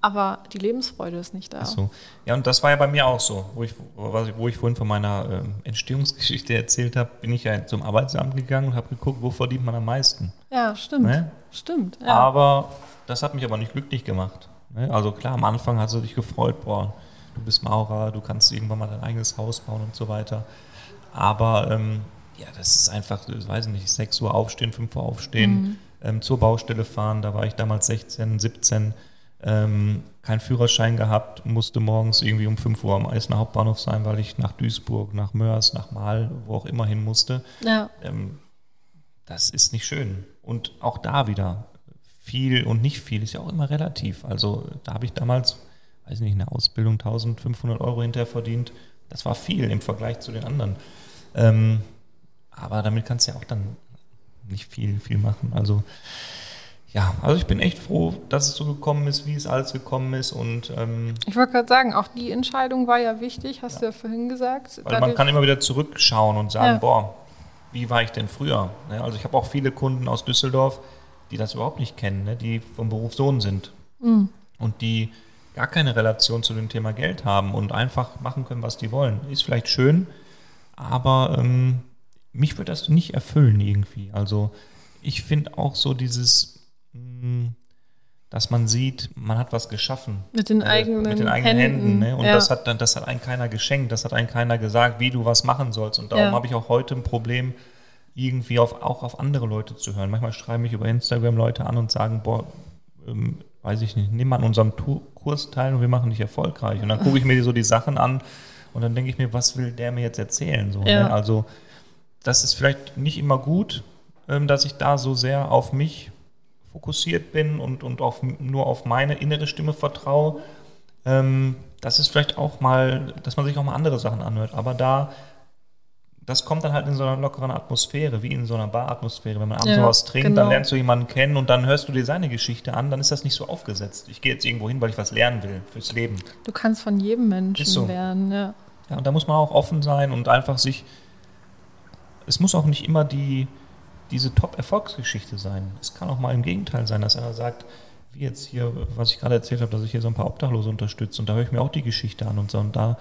Aber die Lebensfreude ist nicht da. Ist so. Ja, und das war ja bei mir auch so. Wo ich, wo ich vorhin von meiner ähm, Entstehungsgeschichte erzählt habe, bin ich ja zum Arbeitsamt gegangen und habe geguckt, wo verdient man am meisten. Ja, stimmt. Ne? Stimmt. Ja. Aber das hat mich aber nicht glücklich gemacht. Ne? Also klar, am Anfang hast du dich gefreut, boah, du bist Maurer, du kannst irgendwann mal dein eigenes Haus bauen und so weiter. Aber ähm, ja, das ist einfach, ich weiß nicht, 6 Uhr aufstehen, 5 Uhr aufstehen, ähm, zur Baustelle fahren. Da war ich damals 16, 17, ähm, keinen Führerschein gehabt, musste morgens irgendwie um 5 Uhr am Eisner Hauptbahnhof sein, weil ich nach Duisburg, nach Mörs, nach Mahl, wo auch immer hin musste ja. ähm, das ist nicht schön. Und auch da wieder, viel und nicht viel ist ja auch immer relativ. Also da habe ich damals, weiß nicht, eine Ausbildung 1500 Euro hinterher verdient. Das war viel im Vergleich zu den anderen. Ähm, aber damit kannst du ja auch dann nicht viel, viel machen. Also ja, also ich bin echt froh, dass es so gekommen ist, wie es alles gekommen ist. Und ähm, Ich wollte gerade sagen, auch die Entscheidung war ja wichtig, hast du ja vorhin gesagt. Weil man kann immer wieder zurückschauen und sagen, Ja. boah, wie war ich denn früher? Also ich habe auch viele Kunden aus Düsseldorf, die das überhaupt nicht kennen, ne, die vom Beruf Sohn sind Mhm. und die gar keine Relation zu dem Thema Geld haben und einfach machen können, was die wollen. Ist vielleicht schön, aber ähm, mich würde das nicht erfüllen irgendwie. Also ich finde auch so dieses, mh, dass man sieht, man hat was geschaffen. Mit den Äh, eigenen, mit den eigenen Händen. Händen. ne? Und ja. das hat dann, das hat einem keiner geschenkt, das hat einem keiner gesagt, wie du was machen sollst. Und darum Ja. habe ich auch heute ein Problem, irgendwie auf, auch auf andere Leute zu hören. Manchmal schreiben mich über Instagram Leute an und sagen, boah, ähm, weiß ich nicht, nimm an unserem Tu- Kurs teil und wir machen dich erfolgreich. Und dann gucke ich mir so die Sachen an und dann denke ich mir, was will der mir jetzt erzählen? So, Ja. ne? Also das ist vielleicht nicht immer gut, ähm, dass ich da so sehr auf mich fokussiert bin und, und auf, nur auf meine innere Stimme vertraue. Ähm, das ist vielleicht auch mal, dass man sich auch mal andere Sachen anhört. Aber da, das kommt dann halt in so einer lockeren Atmosphäre, wie in so einer Baratmosphäre. Wenn man abends Ja, was trinkt, genau. dann lernst du jemanden kennen und dann hörst du dir seine Geschichte an, dann ist das nicht so aufgesetzt. Ich gehe jetzt irgendwo hin, weil ich was lernen will fürs Leben. Du kannst von jedem Menschen so. lernen, ja. Ja, und da muss man auch offen sein und einfach sich. Es muss auch nicht immer die, diese Top-Erfolgsgeschichte sein. Es kann auch mal im Gegenteil sein, dass einer sagt, wie jetzt hier, was ich gerade erzählt habe, dass ich hier so ein paar Obdachlose unterstütze und da höre ich mir auch die Geschichte an und so. Und da,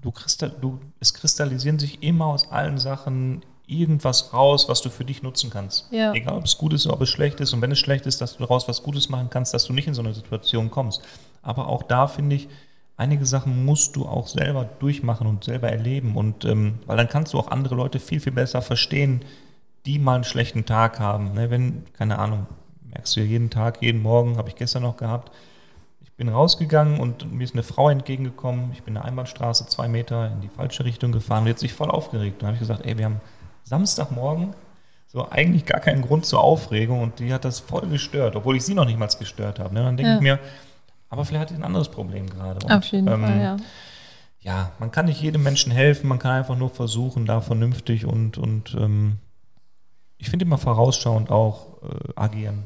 du, kristall, du es kristallisieren sich immer aus allen Sachen irgendwas raus, was du für dich nutzen kannst. Ja. Egal, ob es gut ist oder ob es schlecht ist. Und wenn es schlecht ist, dass du daraus was Gutes machen kannst, dass du nicht in so eine Situation kommst. Aber auch da finde ich, einige Sachen musst du auch selber durchmachen und selber erleben. Und ähm, weil dann kannst du auch andere Leute viel, viel besser verstehen, die mal einen schlechten Tag haben. Ne? Wenn, keine Ahnung, merkst du ja jeden Tag, jeden Morgen, habe ich gestern noch gehabt. Bin rausgegangen und mir ist eine Frau entgegengekommen. Ich bin eine Einbahnstraße zwei Meter in die falsche Richtung gefahren und die hat sich voll aufgeregt. Da habe ich gesagt, ey, wir haben Samstagmorgen so eigentlich gar keinen Grund zur Aufregung und die hat das voll gestört, obwohl ich sie noch nicht mal gestört habe. Ne? Dann denke Ja. ich mir, aber vielleicht hat sie ein anderes Problem gerade. Und, Auf jeden ähm, Fall, ja. ja, man kann nicht jedem Menschen helfen, man kann einfach nur versuchen, da vernünftig und, und ähm, ich finde immer vorausschauend auch äh, agieren.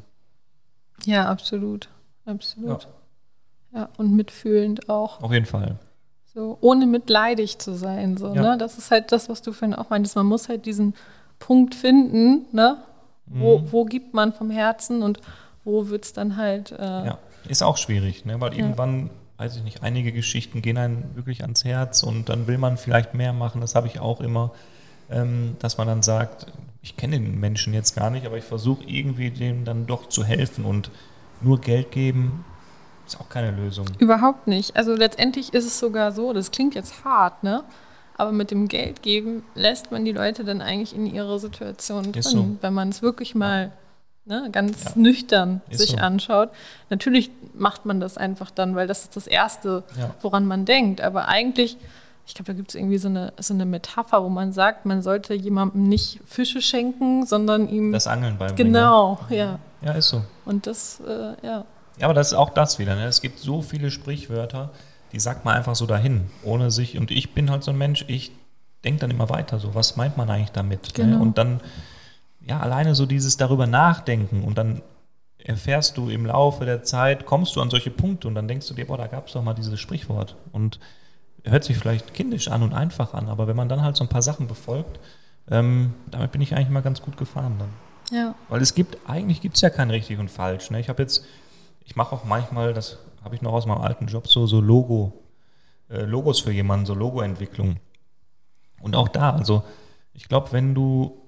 Ja, absolut. Absolut. Ja. Und mitfühlend auch. Auf jeden Fall. So, ohne mitleidig zu sein. So, Ja. ne? Das ist halt das, was du vorhin auch meintest. Man muss halt diesen Punkt finden, ne? Wo, Mhm. wo gibt man vom Herzen und wo wird es dann halt. Äh, Ja, ist auch schwierig, ne? weil irgendwann, weiß ich nicht, einige Geschichten gehen einem wirklich ans Herz und dann will man vielleicht mehr machen. Das habe ich auch immer, ähm, dass man dann sagt, ich kenne den Menschen jetzt gar nicht, aber ich versuche irgendwie dem dann doch zu helfen und nur Geld geben ist auch keine Lösung. Überhaupt nicht. Also letztendlich ist es sogar so, das klingt jetzt hart, ne? Aber mit dem Geld geben lässt man die Leute dann eigentlich in ihre Situation drin, so. wenn man es wirklich mal ne, ganz Ja. nüchtern Ist sich so. anschaut. Natürlich macht man das einfach dann, weil das ist das Erste, Ja. woran man denkt. Aber eigentlich, ich glaube, da gibt es irgendwie so eine, so eine Metapher, wo man sagt, man sollte jemandem nicht Fische schenken, sondern ihm Das Angeln beibringen. genau, ja. Ja, ist so. Und das, äh, ja. Ja, aber das ist auch das wieder. Ne? Es gibt so viele Sprichwörter, die sagt man einfach so dahin, ohne sich. Und ich bin halt so ein Mensch, ich denke dann immer weiter. So, was meint man eigentlich damit? Ne? Genau. Und dann, ja, alleine so dieses darüber nachdenken und dann erfährst du im Laufe der Zeit, kommst du an solche Punkte und dann denkst du dir, boah, da gab es doch mal dieses Sprichwort. Und hört sich vielleicht kindisch an und einfach an, aber wenn man dann halt so ein paar Sachen befolgt, ähm, damit bin ich eigentlich mal ganz gut gefahren dann. Ja, Weil es gibt, eigentlich gibt es ja kein richtig und falsch. Ne? Ich habe jetzt, ich mache auch manchmal, das habe ich noch aus meinem alten Job, so, so Logo, äh, Logos für jemanden, so Logoentwicklung. Und auch da, also ich glaube, wenn du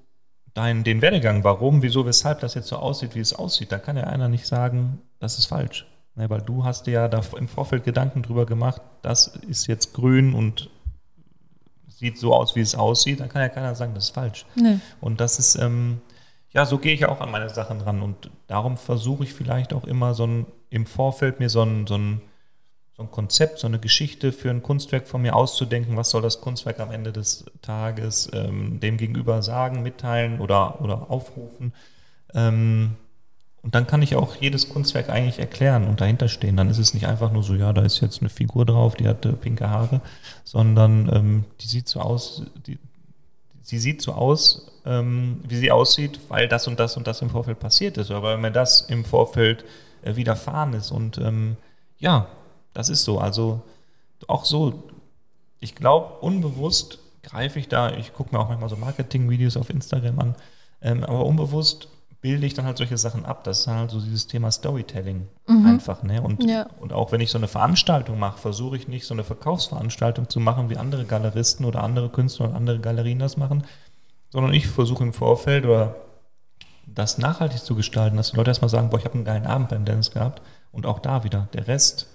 dein, den Werdegang, warum, wieso, weshalb das jetzt so aussieht, wie es aussieht, da kann ja einer nicht sagen, das ist falsch. Ne? Weil du hast dir ja da im Vorfeld Gedanken drüber gemacht, das ist jetzt grün und sieht so aus, wie es aussieht, dann kann ja keiner sagen, das ist falsch. nee. Und das ist, ähm, ja, so gehe ich auch an meine Sachen ran. Und darum versuche ich vielleicht auch immer so ein, im Vorfeld mir so ein, so, ein, so ein Konzept, so eine Geschichte für ein Kunstwerk von mir auszudenken. Was soll das Kunstwerk am Ende des Tages ähm, dem Gegenüber sagen, mitteilen oder, oder aufrufen? Ähm, und dann kann ich auch jedes Kunstwerk eigentlich erklären und dahinter stehen. Dann ist es nicht einfach nur so, ja, da ist jetzt eine Figur drauf, die hat äh, pinke Haare, sondern ähm, die sieht so aus, die, sie sieht so aus, ähm, wie sie aussieht, weil das und das und das im Vorfeld passiert ist, oder weil mir das im Vorfeld äh, widerfahren ist. Und ähm, ja, das ist so. Also auch so, ich glaube, unbewusst greife ich da, ich gucke mir auch manchmal so Marketing-Videos auf Instagram an, ähm, aber unbewusst bilde ich dann halt solche Sachen ab. Das ist halt so dieses Thema Storytelling einfach. Ne? Und, Ja. und auch wenn ich so eine Veranstaltung mache, versuche ich nicht so eine Verkaufsveranstaltung zu machen, wie andere Galeristen oder andere Künstler und andere Galerien das machen, sondern ich versuche im Vorfeld oder das nachhaltig zu gestalten, dass die Leute erstmal sagen, boah, ich habe einen geilen Abend beim Dennis gehabt und auch da wieder, der Rest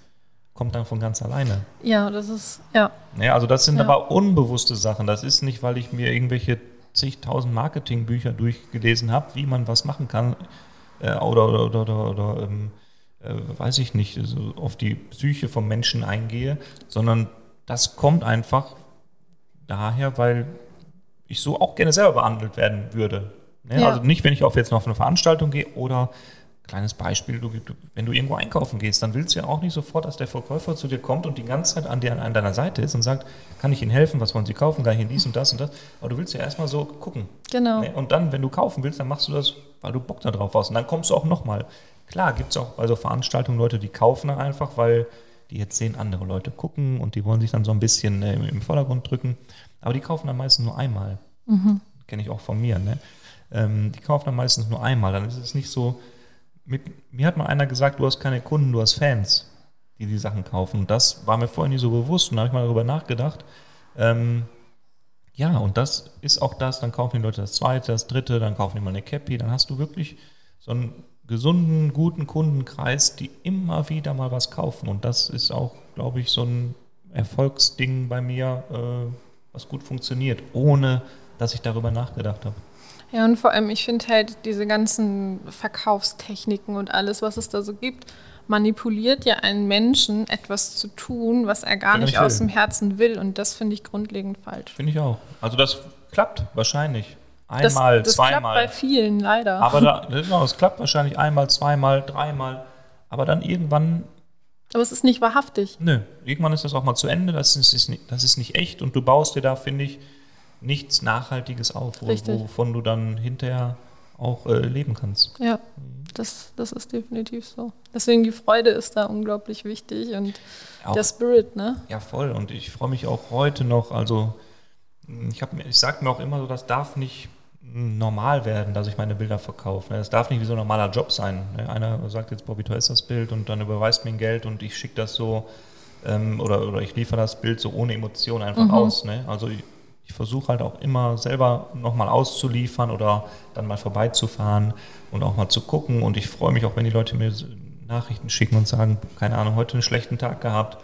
kommt dann von ganz alleine. Ja, das ist, ja. Ja, also das sind Ja. aber unbewusste Sachen. Das ist nicht, weil ich mir irgendwelche zigtausend Marketingbücher durchgelesen habe, wie man was machen kann äh, oder, oder, oder, oder, oder ähm, äh, weiß ich nicht, so auf die Psyche vom Menschen eingehe, sondern das kommt einfach daher, weil ich so auch gerne selber behandelt werden würde. Ne? Ja. Also nicht, wenn ich auf jetzt noch auf eine Veranstaltung gehe oder kleines Beispiel, du, wenn du irgendwo einkaufen gehst, dann willst du ja auch nicht sofort, dass der Verkäufer zu dir kommt und die ganze Zeit an, dir, an deiner Seite ist und sagt, kann ich Ihnen helfen, was wollen Sie kaufen, kann ich Ihnen dies und das und das. Aber du willst ja erstmal so gucken. Genau. Ne? Und dann, wenn du kaufen willst, dann machst du das, weil du Bock da drauf hast. Und dann kommst du auch nochmal. Klar, gibt es auch bei so Veranstaltungen Leute, die kaufen dann einfach, weil die jetzt sehen, andere Leute gucken und die wollen sich dann so ein bisschen äh, im Vordergrund drücken. Aber die kaufen dann meistens nur einmal. Kenne ich auch von mir. Ne? Ähm, die kaufen dann meistens nur einmal. Dann ist es nicht so. Mit, mir hat mal einer gesagt, du hast keine Kunden, du hast Fans, die die Sachen kaufen. Und das war mir vorher nie so bewusst. Und da habe ich mal darüber nachgedacht. Ähm, ja, und das ist auch das, dann kaufen die Leute das zweite, das dritte, dann kaufen die mal eine Cappy, dann hast du wirklich so einen gesunden, guten Kundenkreis, die immer wieder mal was kaufen. Und das ist auch, glaube ich, so ein Erfolgsding bei mir, äh, was gut funktioniert, ohne dass ich darüber nachgedacht habe. Ja, und vor allem, ich finde halt diese ganzen Verkaufstechniken und alles, was es da so gibt, manipuliert ja einen Menschen, etwas zu tun, was er gar nicht nicht aus dem Herzen will. Und das finde ich grundlegend falsch. Finde ich auch. Also das klappt wahrscheinlich. Das, Einmal, das klappt bei zweimal. vielen, leider. Aber da, genau, es klappt wahrscheinlich einmal, zweimal, dreimal. Aber dann irgendwann Aber es ist nicht wahrhaftig. Nö, irgendwann ist das auch mal zu Ende, das ist, ist nicht, das ist nicht echt und du baust dir da, finde ich, nichts Nachhaltiges auf, Richtig. wovon du dann hinterher auch äh, leben kannst. Ja, das, das ist definitiv so. Deswegen die Freude ist da unglaublich wichtig und Auch, der Spirit, ne? ja, voll. Und ich freue mich auch heute noch, also ich, hab ich sage mir auch immer so, das darf nicht normal werden, dass ich meine Bilder verkaufe. ne? Das darf nicht wie so ein normaler Job sein. ne? Einer sagt jetzt, Bobby, teuer ist das Bild und dann überweist mir ein Geld und ich schicke das so ähm, oder, oder ich liefere das Bild so ohne Emotion einfach aus. Ne? Also ich, ich versuche halt auch immer selber nochmal auszuliefern oder dann mal vorbeizufahren und auch mal zu gucken. Und ich freue mich auch, wenn die Leute mir Nachrichten schicken und sagen, keine Ahnung, heute einen schlechten Tag gehabt.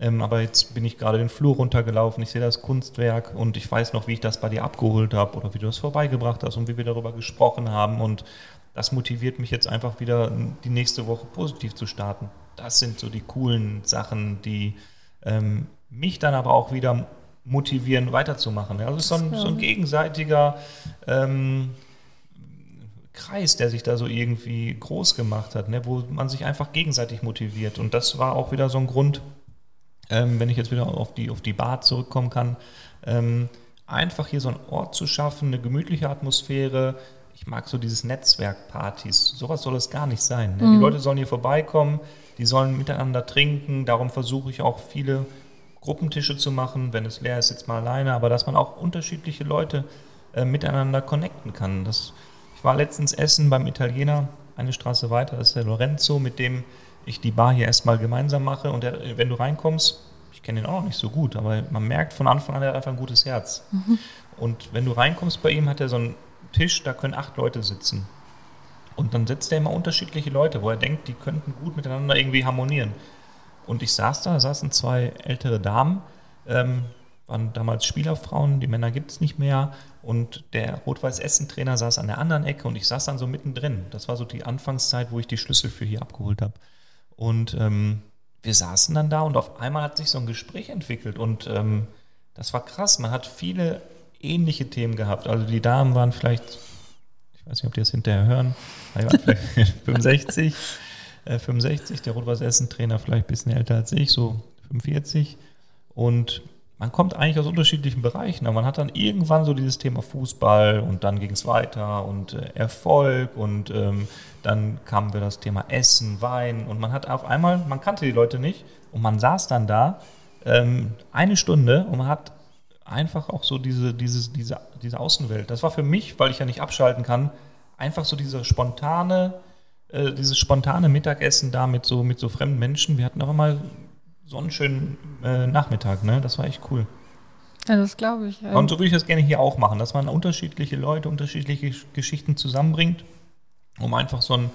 Ähm, aber jetzt bin ich gerade den Flur runtergelaufen, ich sehe das Kunstwerk und ich weiß noch, wie ich das bei dir abgeholt habe oder wie du es vorbeigebracht hast und wie wir darüber gesprochen haben. Und das motiviert mich jetzt einfach wieder, die nächste Woche positiv zu starten. Das sind so die coolen Sachen, die ähm, mich dann aber auch wieder motivieren, weiterzumachen. Ja, Also es ist so ein, so ein gegenseitiger ähm, Kreis, der sich da so irgendwie groß gemacht hat, ne, wo man sich einfach gegenseitig motiviert. Und das war auch wieder so ein Grund, ähm, wenn ich jetzt wieder auf die, auf die Bar zurückkommen kann, ähm, einfach hier so einen Ort zu schaffen, eine gemütliche Atmosphäre. Ich mag so dieses Netzwerkpartys. Sowas soll es gar nicht sein. Ne? Die Leute sollen hier vorbeikommen, die sollen miteinander trinken. Darum versuche ich auch viele Gruppentische zu machen, wenn es leer ist, jetzt mal alleine, aber dass man auch unterschiedliche Leute äh, miteinander connecten kann. Das, ich war letztens essen beim Italiener, eine Straße weiter, das ist der Lorenzo, mit dem ich die Bar hier erstmal gemeinsam mache. Und der, wenn du reinkommst, ich kenne ihn auch noch nicht so gut, aber man merkt von Anfang an, er hat einfach ein gutes Herz. Und wenn du reinkommst bei ihm, hat er so einen Tisch, da können acht Leute sitzen. Und dann setzt er immer unterschiedliche Leute, wo er denkt, die könnten gut miteinander irgendwie harmonieren. Und ich saß da, da saßen zwei ältere Damen, ähm, waren damals Spielerfrauen, die Männer gibt es nicht mehr. Und der Rot-Weiß-Essen-Trainer saß an der anderen Ecke und ich saß dann so mittendrin. Das war so die Anfangszeit, wo ich die Schlüssel für hier abgeholt habe. Und ähm, wir saßen dann da und auf einmal hat sich so ein Gespräch entwickelt und ähm, das war krass. Man hat viele ähnliche Themen gehabt. Also die Damen waren vielleicht, ich weiß nicht, ob die das hinterher hören, die waren vielleicht 65, äh, 65, der Rot-Weiß-Essen-Trainer vielleicht ein bisschen älter als ich, so 45. Und man kommt eigentlich aus unterschiedlichen Bereichen, aber man hat dann irgendwann so dieses Thema Fußball und dann ging es weiter und äh, Erfolg und ähm, dann kam wir das Thema Essen, Wein und man hat auf einmal, man kannte die Leute nicht und man saß dann da ähm, eine Stunde und man hat einfach auch so diese, dieses, diese, diese Außenwelt. Das war für mich, weil ich ja nicht abschalten kann, einfach so diese spontane, äh, dieses spontane Mittagessen da mit so, mit so fremden Menschen. Wir hatten auch immer so einen schönen äh, Nachmittag, ne? Das war echt cool. Ja, das glaube ich. Und so würde ich das gerne hier auch machen, dass man unterschiedliche Leute, unterschiedliche Gesch- Geschichten zusammenbringt, um einfach so einen,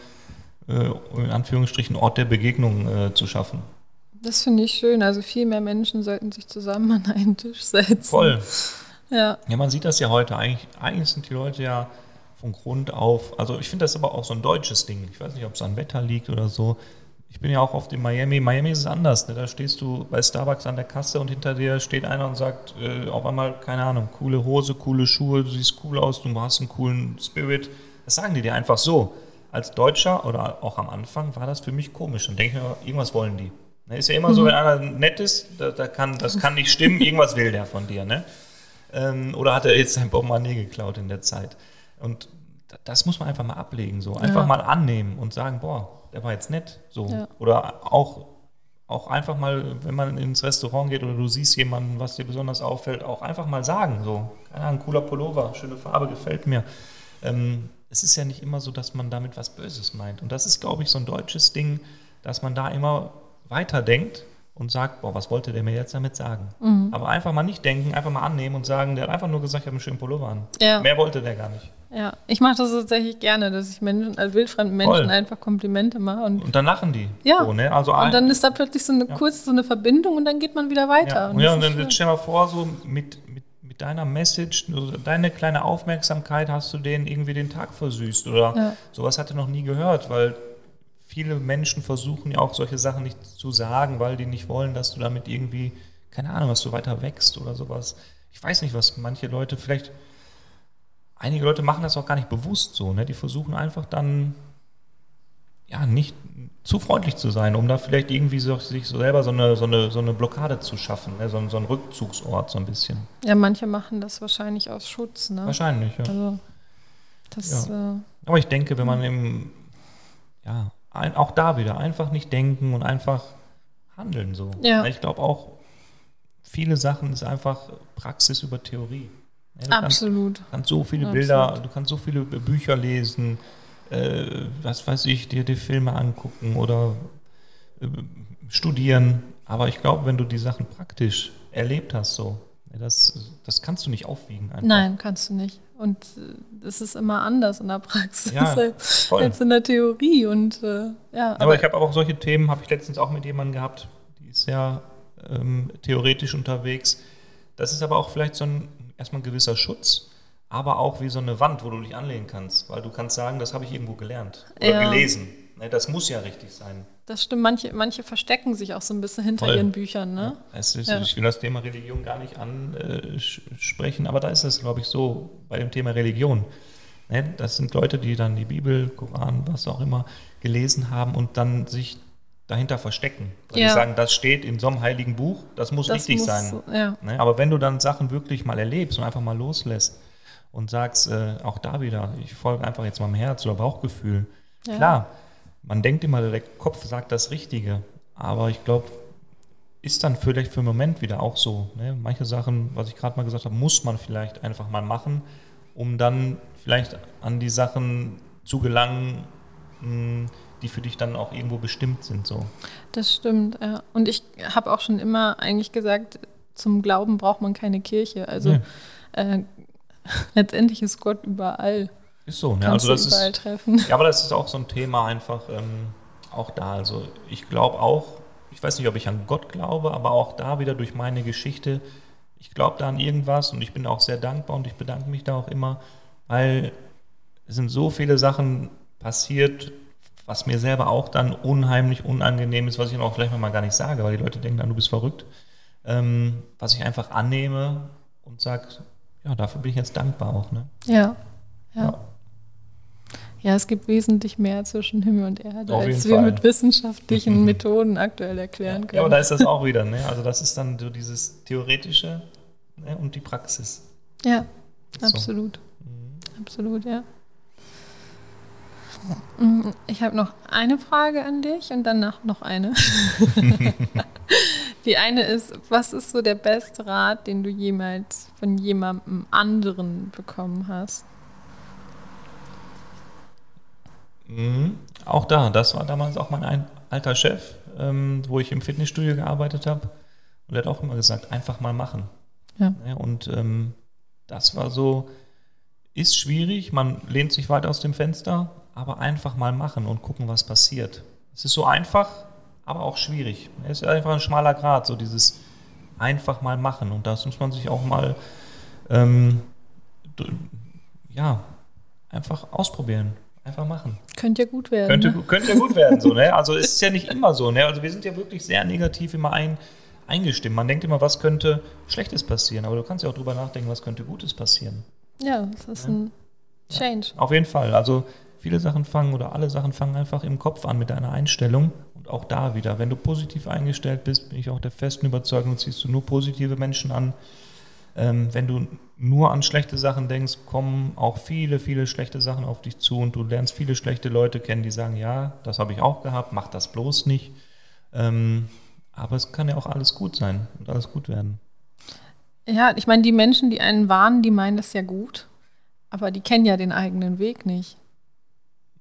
äh, in Anführungsstrichen, Ort der Begegnung äh, zu schaffen. Das finde ich schön. Also viel mehr Menschen sollten sich zusammen an einen Tisch setzen. Voll. Ja, Ja, man sieht das ja heute. Eigentlich, eigentlich sind die Leute ja von Grund auf, also ich finde das aber auch so ein deutsches Ding. Ich weiß nicht, ob es an Wetter liegt oder so. ich bin ja auch oft in Miami. Miami ist es anders. Ne? Da stehst du bei Starbucks an der Kasse und hinter dir steht einer und sagt äh, auf einmal, keine Ahnung, coole Hose, coole Schuhe, du siehst cool aus, du hast einen coolen Spirit. Das sagen die dir einfach so. Als Deutscher oder auch am Anfang war das für mich komisch. Und denke ich mir, irgendwas wollen die. Ne? Ist ja immer mhm. so, wenn einer nett ist, da, da, kann, das kann nicht stimmen, irgendwas will der von dir. Ne? Ähm, oder hat er jetzt sein Portemonnaie geklaut in der Zeit? Und das muss man einfach mal ablegen, so einfach ja. mal annehmen und sagen, boah, der war jetzt nett. So. Ja. Oder auch, auch einfach mal, wenn man ins Restaurant geht oder du siehst jemanden, was dir besonders auffällt, auch einfach mal sagen. So, keine Ahnung, cooler Pullover, schöne Farbe, gefällt mir. Ähm, es ist ja nicht immer so, dass man damit was Böses meint. Und das ist, glaube ich, so ein deutsches Ding, dass man da immer weiterdenkt und sagt, boah, was wollte der mir jetzt damit sagen? Mhm. Aber einfach mal nicht denken, einfach mal annehmen und sagen, der hat einfach nur gesagt, ich habe einen schönen Pullover an. Ja. Mehr wollte der gar nicht. Ja, ich mache das tatsächlich gerne, dass ich Menschen, also wildfremden Menschen Voll. einfach Komplimente mache. Und, und dann lachen die. Ja. So, ne? also und dann ist da plötzlich so eine ja. kurz so eine Verbindung und dann geht man wieder weiter. Ja, und, ja, und dann schön. stell mal vor, so mit, mit, mit deiner Message, deine kleine Aufmerksamkeit hast du denen irgendwie den Tag versüßt. Oder ja. sowas hatte noch nie gehört, weil viele Menschen versuchen ja auch solche Sachen nicht zu sagen, weil die nicht wollen, dass du damit irgendwie, keine Ahnung, dass du weiter wächst oder sowas. Ich weiß nicht, was manche Leute vielleicht einige Leute machen das auch gar nicht bewusst so. Ne? Die versuchen einfach dann ja nicht zu freundlich zu sein, um da vielleicht irgendwie so, sich so selber so eine, so eine, so eine Blockade zu schaffen, ne? so, so ein Rückzugsort so ein bisschen. Ja, manche machen das wahrscheinlich aus Schutz. Ne? Wahrscheinlich, ja. Also, das, ja. Äh, Aber ich denke, wenn man im, ja, ein, auch da wieder einfach nicht denken und einfach handeln so. Ja. Ich glaube auch, viele Sachen ist einfach Praxis über Theorie. Ja, Absolut. Du kannst, so viele Absolut. Bilder, du kannst so viele Bücher lesen, äh, was weiß ich, dir die Filme angucken oder äh, studieren. Aber ich glaube, wenn du die Sachen praktisch erlebt hast, so, das, das kannst du nicht aufwiegen. Einfach. Nein, kannst du nicht. Und es äh, ist immer anders in der Praxis ja, als, als in der Theorie. Und, äh, ja, aber, aber ich habe auch solche Themen, habe ich letztens auch mit jemandem gehabt, die ist sehr ähm, theoretisch unterwegs. Das ist aber auch vielleicht so ein erstmal ein gewisser Schutz, aber auch wie so eine Wand, wo du dich anlehnen kannst, weil du kannst sagen, das habe ich irgendwo gelernt oder ja. gelesen. Ne, das muss ja richtig sein. Das stimmt, manche, manche verstecken sich auch so ein bisschen hinter Voll. ihren Büchern. Ne? Ja, ist, ja. Ich will das Thema Religion gar nicht ansprechen, aber da ist es, glaube ich, so bei dem Thema Religion. Ne, das sind Leute, die dann die Bibel, Koran, was auch immer gelesen haben und dann sich dahinter verstecken. Weil ja. die sagen, das steht in so einem heiligen Buch, das muss das richtig muss, sein. Ja. Ne? Aber wenn du dann Sachen wirklich mal erlebst und einfach mal loslässt und sagst, äh, auch da wieder, ich folge einfach jetzt meinem Herz oder Bauchgefühl. Ja. Klar, man denkt immer, der Kopf sagt das Richtige, aber ich glaube, ist dann vielleicht für einen Moment wieder auch so. Ne? Manche Sachen, was ich gerade mal gesagt habe, muss man vielleicht einfach mal machen, um dann vielleicht an die Sachen zu gelangen, mh, hm, die für dich dann auch irgendwo bestimmt sind. So. Das stimmt, ja. Und ich habe auch schon immer eigentlich gesagt, zum Glauben braucht man keine Kirche. Also nee. äh, letztendlich ist Gott überall. Ist so, ne? also das ist, treffen. Ja, aber das ist auch so ein Thema einfach ähm, auch da. Also ich glaube auch, ich weiß nicht, ob ich an Gott glaube, aber auch da wieder durch meine Geschichte, ich glaube da an irgendwas und ich bin auch sehr dankbar und ich bedanke mich da auch immer, weil es sind so viele Sachen passiert, was mir selber auch dann unheimlich unangenehm ist, was ich auch vielleicht mal gar nicht sage, weil die Leute denken dann, du bist verrückt, ähm, was ich einfach annehme und sage, ja, dafür bin ich jetzt dankbar auch. Ne? Ja, ja, ja. Ja, es gibt wesentlich mehr zwischen Himmel und Erde, als wir Fall. mit wissenschaftlichen Methoden aktuell erklären können. Ja, aber da ist das auch wieder. Ne? Also das ist dann so dieses Theoretische ne? und die Praxis. Ja, absolut. So. Mhm. Absolut, ja. Mm, ich habe noch eine Frage an dich und danach noch eine. Die eine ist, was ist so der beste Rat, den du jemals von jemandem anderen bekommen hast? Mhm. Auch da, das war damals auch mein alter Chef, ähm, wo ich im Fitnessstudio gearbeitet habe. Und er hat auch immer gesagt, einfach mal machen. Ja. ja und ähm, das war so, ist schwierig, man lehnt sich weit aus dem Fenster, aber einfach mal machen und gucken, was passiert. Es ist so einfach, aber auch schwierig. Es ist einfach ein schmaler Grad, so dieses einfach mal machen. Und das muss man sich auch mal, ähm, ja, einfach ausprobieren. Einfach machen. Könnte ja gut werden. Könnte, ne? könnte ja gut werden, so, ne? Also es ist ja nicht immer so, ne? Also wir sind ja wirklich sehr negativ immer ein, eingestimmt. Man denkt immer, was könnte Schlechtes passieren, aber du kannst ja auch drüber nachdenken, was könnte Gutes passieren. Ja, das ist ein Change. Auf jeden Fall. Also viele Sachen fangen oder alle Sachen fangen einfach im Kopf an mit deiner Einstellung. Und auch da wieder, wenn du positiv eingestellt bist, bin ich auch der festen Überzeugung, ziehst du nur positive Menschen an. Ähm, wenn du nur an schlechte Sachen denkst, kommen auch viele, viele schlechte Sachen auf dich zu und du lernst viele schlechte Leute kennen, die sagen, ja, das habe ich auch gehabt, mach das bloß nicht. Ähm, aber es kann ja auch alles gut sein und alles gut werden. Ja, ich meine, die Menschen, die einen warnen, die meinen das ja gut, aber die kennen ja den eigenen Weg nicht.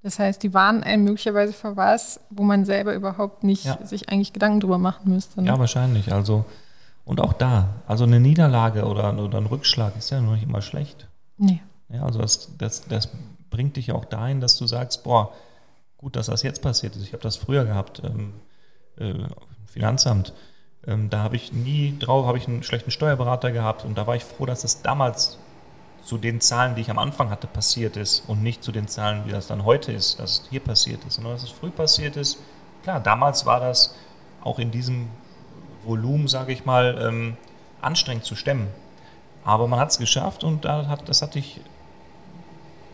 Das heißt, die warnen einen möglicherweise vor was, wo man selber überhaupt nicht Ja. sich eigentlich Gedanken drüber machen müsste. Ne? Ja, wahrscheinlich. Also, und auch da, also eine Niederlage oder, oder ein Rückschlag ist ja noch nicht immer schlecht. Nee. Ja, also das, das, das bringt dich auch dahin, dass du sagst, boah, gut, dass das jetzt passiert ist. Ich habe das früher gehabt, ähm, äh, Finanzamt. Ähm, da habe ich nie drauf, habe ich einen schlechten Steuerberater gehabt und da war ich froh, dass es damals zu den Zahlen, die ich am Anfang hatte, passiert ist und nicht zu den Zahlen, wie das dann heute ist, dass es hier passiert ist, sondern dass es früh passiert ist. Klar, damals war das auch in diesem Volumen, sage ich mal, ähm, anstrengend zu stemmen. Aber man hat es geschafft und da hat, das hat dich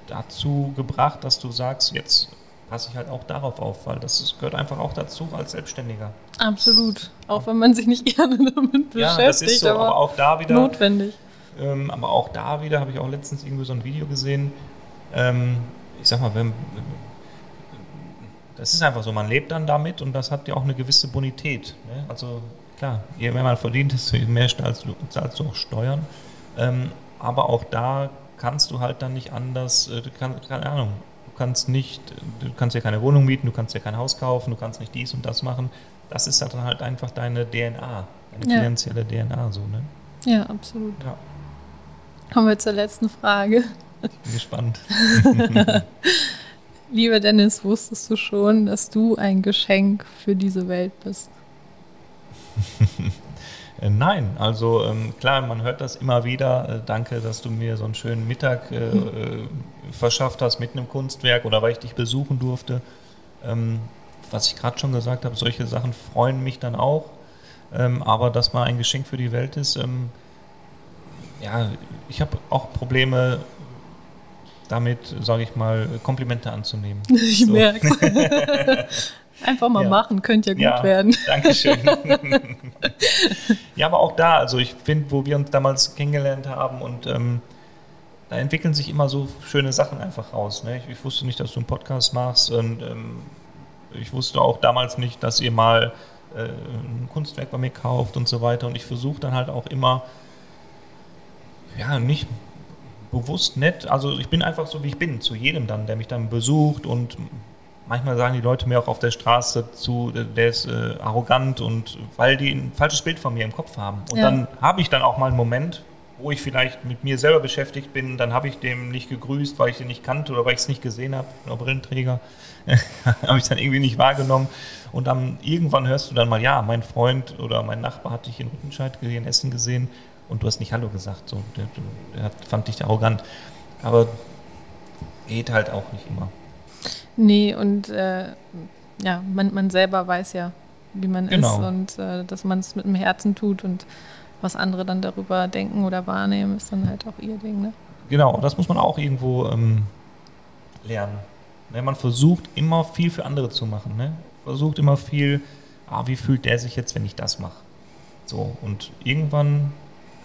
dazu gebracht, dass du sagst, jetzt passe ich halt auch darauf auf, weil das gehört einfach auch dazu als Selbstständiger. Absolut. Auch wenn man sich nicht gerne damit beschäftigt, ja, das ist so, aber, aber, auch da wieder, notwendig. Ähm, aber auch da wieder habe ich auch letztens irgendwie so ein Video gesehen. Ähm, ich sag mal, wenn, das ist einfach so, man lebt dann damit und das hat ja auch eine gewisse Bonität. Ne? Also klar, je mehr man verdient, desto mehr zahlst du, zahlst du auch Steuern. Ähm, aber auch da kannst du halt dann nicht anders, äh, du kannst, keine Ahnung, du kannst nicht, du kannst ja keine Wohnung mieten, du kannst ja kein Haus kaufen, du kannst nicht dies und das machen. Das ist dann halt einfach deine DNA, deine Ja. finanzielle DNA so, ne? Ja, absolut. Ja, Kommen wir zur letzten Frage. bin gespannt. Lieber Dennis, wusstest du schon, dass du ein Geschenk für diese Welt bist? Äh, Nein, also ähm, klar, man hört das immer wieder. Äh, danke, dass du mir so einen schönen Mittag äh, äh, verschafft hast mit einem Kunstwerk oder weil ich dich besuchen durfte. Ähm, was ich gerade schon gesagt habe, solche Sachen freuen mich dann auch. Ähm, aber dass mal ein Geschenk für die Welt ist, ähm, ja, ich habe auch Probleme damit, sage ich mal, Komplimente anzunehmen. Ich So. merke Einfach mal Ja. machen, könnte ja gut Ja. werden. Dankeschön. ja, aber auch da, also ich finde, wo wir uns damals kennengelernt haben und ähm, da entwickeln sich immer so schöne Sachen einfach raus. Ne? Ich, ich wusste nicht, dass du einen Podcast machst und ähm, ich wusste auch damals nicht, dass ihr mal äh, ein Kunstwerk bei mir kauft und so weiter. Und ich versuche dann halt auch immer, ja, nicht bewusst nett, also ich bin einfach so, wie ich bin, zu jedem dann, der mich dann besucht und manchmal sagen die Leute mir auch auf der Straße zu, der ist äh, arrogant und weil die ein falsches Bild von mir im Kopf haben. Und Ja. dann habe ich dann auch mal einen Moment, wo ich vielleicht mit mir selber beschäftigt bin, dann habe ich dem nicht gegrüßt, weil ich den nicht kannte oder weil ich es nicht gesehen habe, oder Brillenträger, habe ich dann irgendwie nicht wahrgenommen. Und dann irgendwann hörst du dann mal, ja, mein Freund oder mein Nachbar hat dich in Rüttenscheid gesehen, Essen gesehen und du hast nicht Hallo gesagt. So, der, der fand dich arrogant. Aber geht halt auch nicht immer. Nee, und äh, ja, man, man selber weiß ja, wie man Genau. ist und äh, dass man es mit dem Herzen tut und was andere dann darüber denken oder wahrnehmen, ist dann halt auch ihr Ding. Ne? Genau, das muss man auch irgendwo ähm, lernen. Ne, man versucht immer viel für andere zu machen. Ne? Versucht immer viel, ah, wie fühlt der sich jetzt, wenn ich das mache? So, und irgendwann,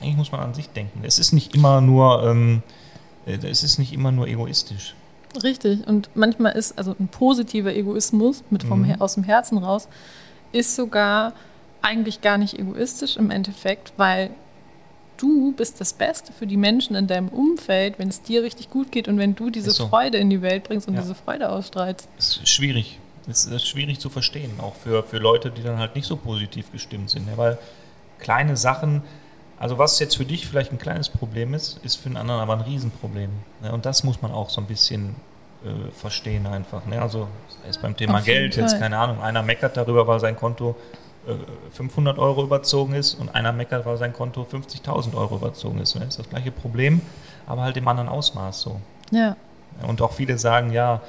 eigentlich muss man an sich denken. Es ist nicht immer nur, ähm, äh, es ist nicht immer nur egoistisch. Richtig. Und manchmal ist also ein positiver Egoismus mit vom Mhm. Aus dem Herzen raus, ist sogar eigentlich gar nicht egoistisch im Endeffekt, weil du bist das Beste für die Menschen in deinem Umfeld, wenn es dir richtig gut geht und wenn du diese Ist so. Freude in die Welt bringst und Ja. diese Freude ausstrahlst. Es ist schwierig. Es ist schwierig zu verstehen, auch für, für Leute, die dann halt nicht so positiv gestimmt sind. Ja, weil kleine Sachen, also was jetzt für dich vielleicht ein kleines Problem ist, ist für einen anderen aber ein Riesenproblem. Ne? Und das muss man auch so ein bisschen äh, verstehen einfach. Ne? Also sei es beim Thema Auf Geld, jetzt keine Ahnung, einer meckert darüber, weil sein Konto äh, 500 Euro überzogen ist und einer meckert, weil sein Konto 50.000 Euro überzogen ist. Ne? Das ist das gleiche Problem, aber halt im anderen Ausmaß so. Ja. Und auch viele sagen, ja,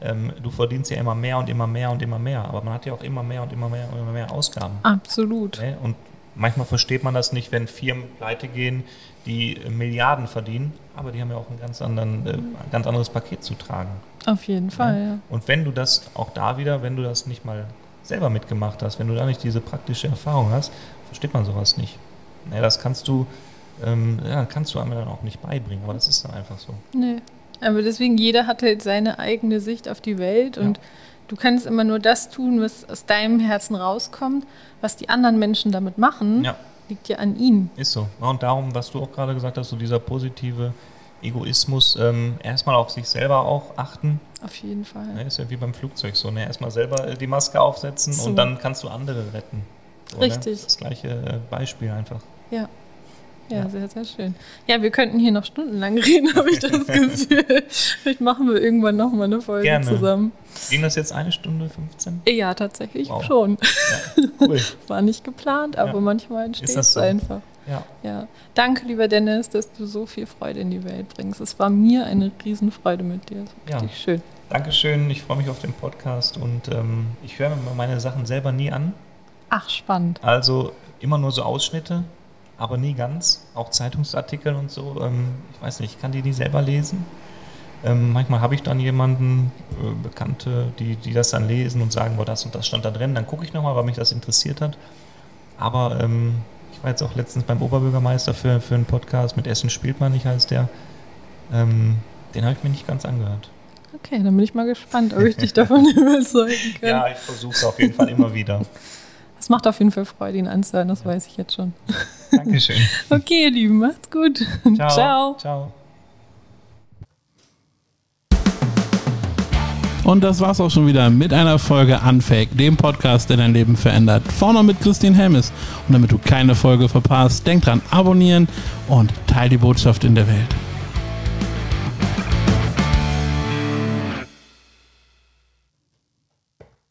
ähm, du verdienst ja immer mehr und immer mehr und immer mehr, aber man hat ja auch immer mehr und immer mehr und immer mehr Ausgaben. Absolut. Ne? Und manchmal versteht man das nicht, wenn Firmen pleite gehen, die Milliarden verdienen, aber die haben ja auch ein ganz, anderen, äh, ein ganz anderes Paket zu tragen. Auf jeden Fall, ja. Und wenn du das auch da wieder, wenn du das nicht mal selber mitgemacht hast, wenn du da nicht diese praktische Erfahrung hast, versteht man sowas nicht. Ne, das kannst du, ähm, ja, kannst du einem dann auch nicht beibringen, aber das ist dann einfach so. Nee. Aber deswegen, jeder hat halt seine eigene Sicht auf die Welt und Ja. Du kannst immer nur das tun, was aus deinem Herzen rauskommt. Was die anderen Menschen damit machen, Ja. liegt ja an ihnen. Ist so. Ja, Und darum, was du auch gerade gesagt hast, so dieser positive Egoismus, ähm, erstmal auf sich selber auch achten. Auf jeden Fall. Ne, ist ja wie beim Flugzeug so. Ne? Erstmal selber äh, die Maske aufsetzen So. und dann kannst du andere retten. So, Richtig. Ne? Das gleiche äh, Beispiel einfach. Ja. Ja, Ja. sehr, sehr schön. Ja, wir könnten hier noch stundenlang reden, habe ich das Gefühl. Vielleicht machen wir irgendwann noch mal eine Folge Gerne. zusammen. Ging das jetzt eine Stunde 15? Ja, tatsächlich Wow. schon. Ja, cool. War nicht geplant, aber Ja. manchmal entsteht es so? einfach. ja. Ja. Danke, lieber Dennis, dass du so viel Freude in die Welt bringst. Es war mir eine Riesenfreude mit dir. Ja. Richtig schön. Dankeschön, ich freue mich auf den Podcast und ähm, ich höre mir meine Sachen selber nie an. Ach, spannend. Also immer nur so Ausschnitte, aber nie ganz. Auch Zeitungsartikel und so. Ähm, ich weiß nicht, ich kann die nie selber lesen. Ähm, manchmal habe ich dann jemanden, äh, Bekannte, die, die das dann lesen und sagen, boah, das und das stand da drin. Dann gucke ich nochmal, weil mich das interessiert hat. Aber ähm, ich war jetzt auch letztens beim Oberbürgermeister für, für einen Podcast mit Essen spielt man nicht, heißt der. Ähm, den habe ich mir nicht ganz angehört. Okay, dann bin ich mal gespannt, ob ich dich davon überzeugen kann. Ja, ich versuche es auf jeden Fall immer wieder. Es macht auf jeden Fall Freude, ihn anzuhören, das weiß ich jetzt schon. Dankeschön. Okay, ihr Lieben, macht's gut. Ciao. Ciao. Und das war's auch schon wieder mit einer Folge Unfake, dem Podcast, der dein Leben verändert. Vorne mit Christine Helmes. Und damit du keine Folge verpasst, denk dran, abonnieren und teil die Botschaft in der Welt.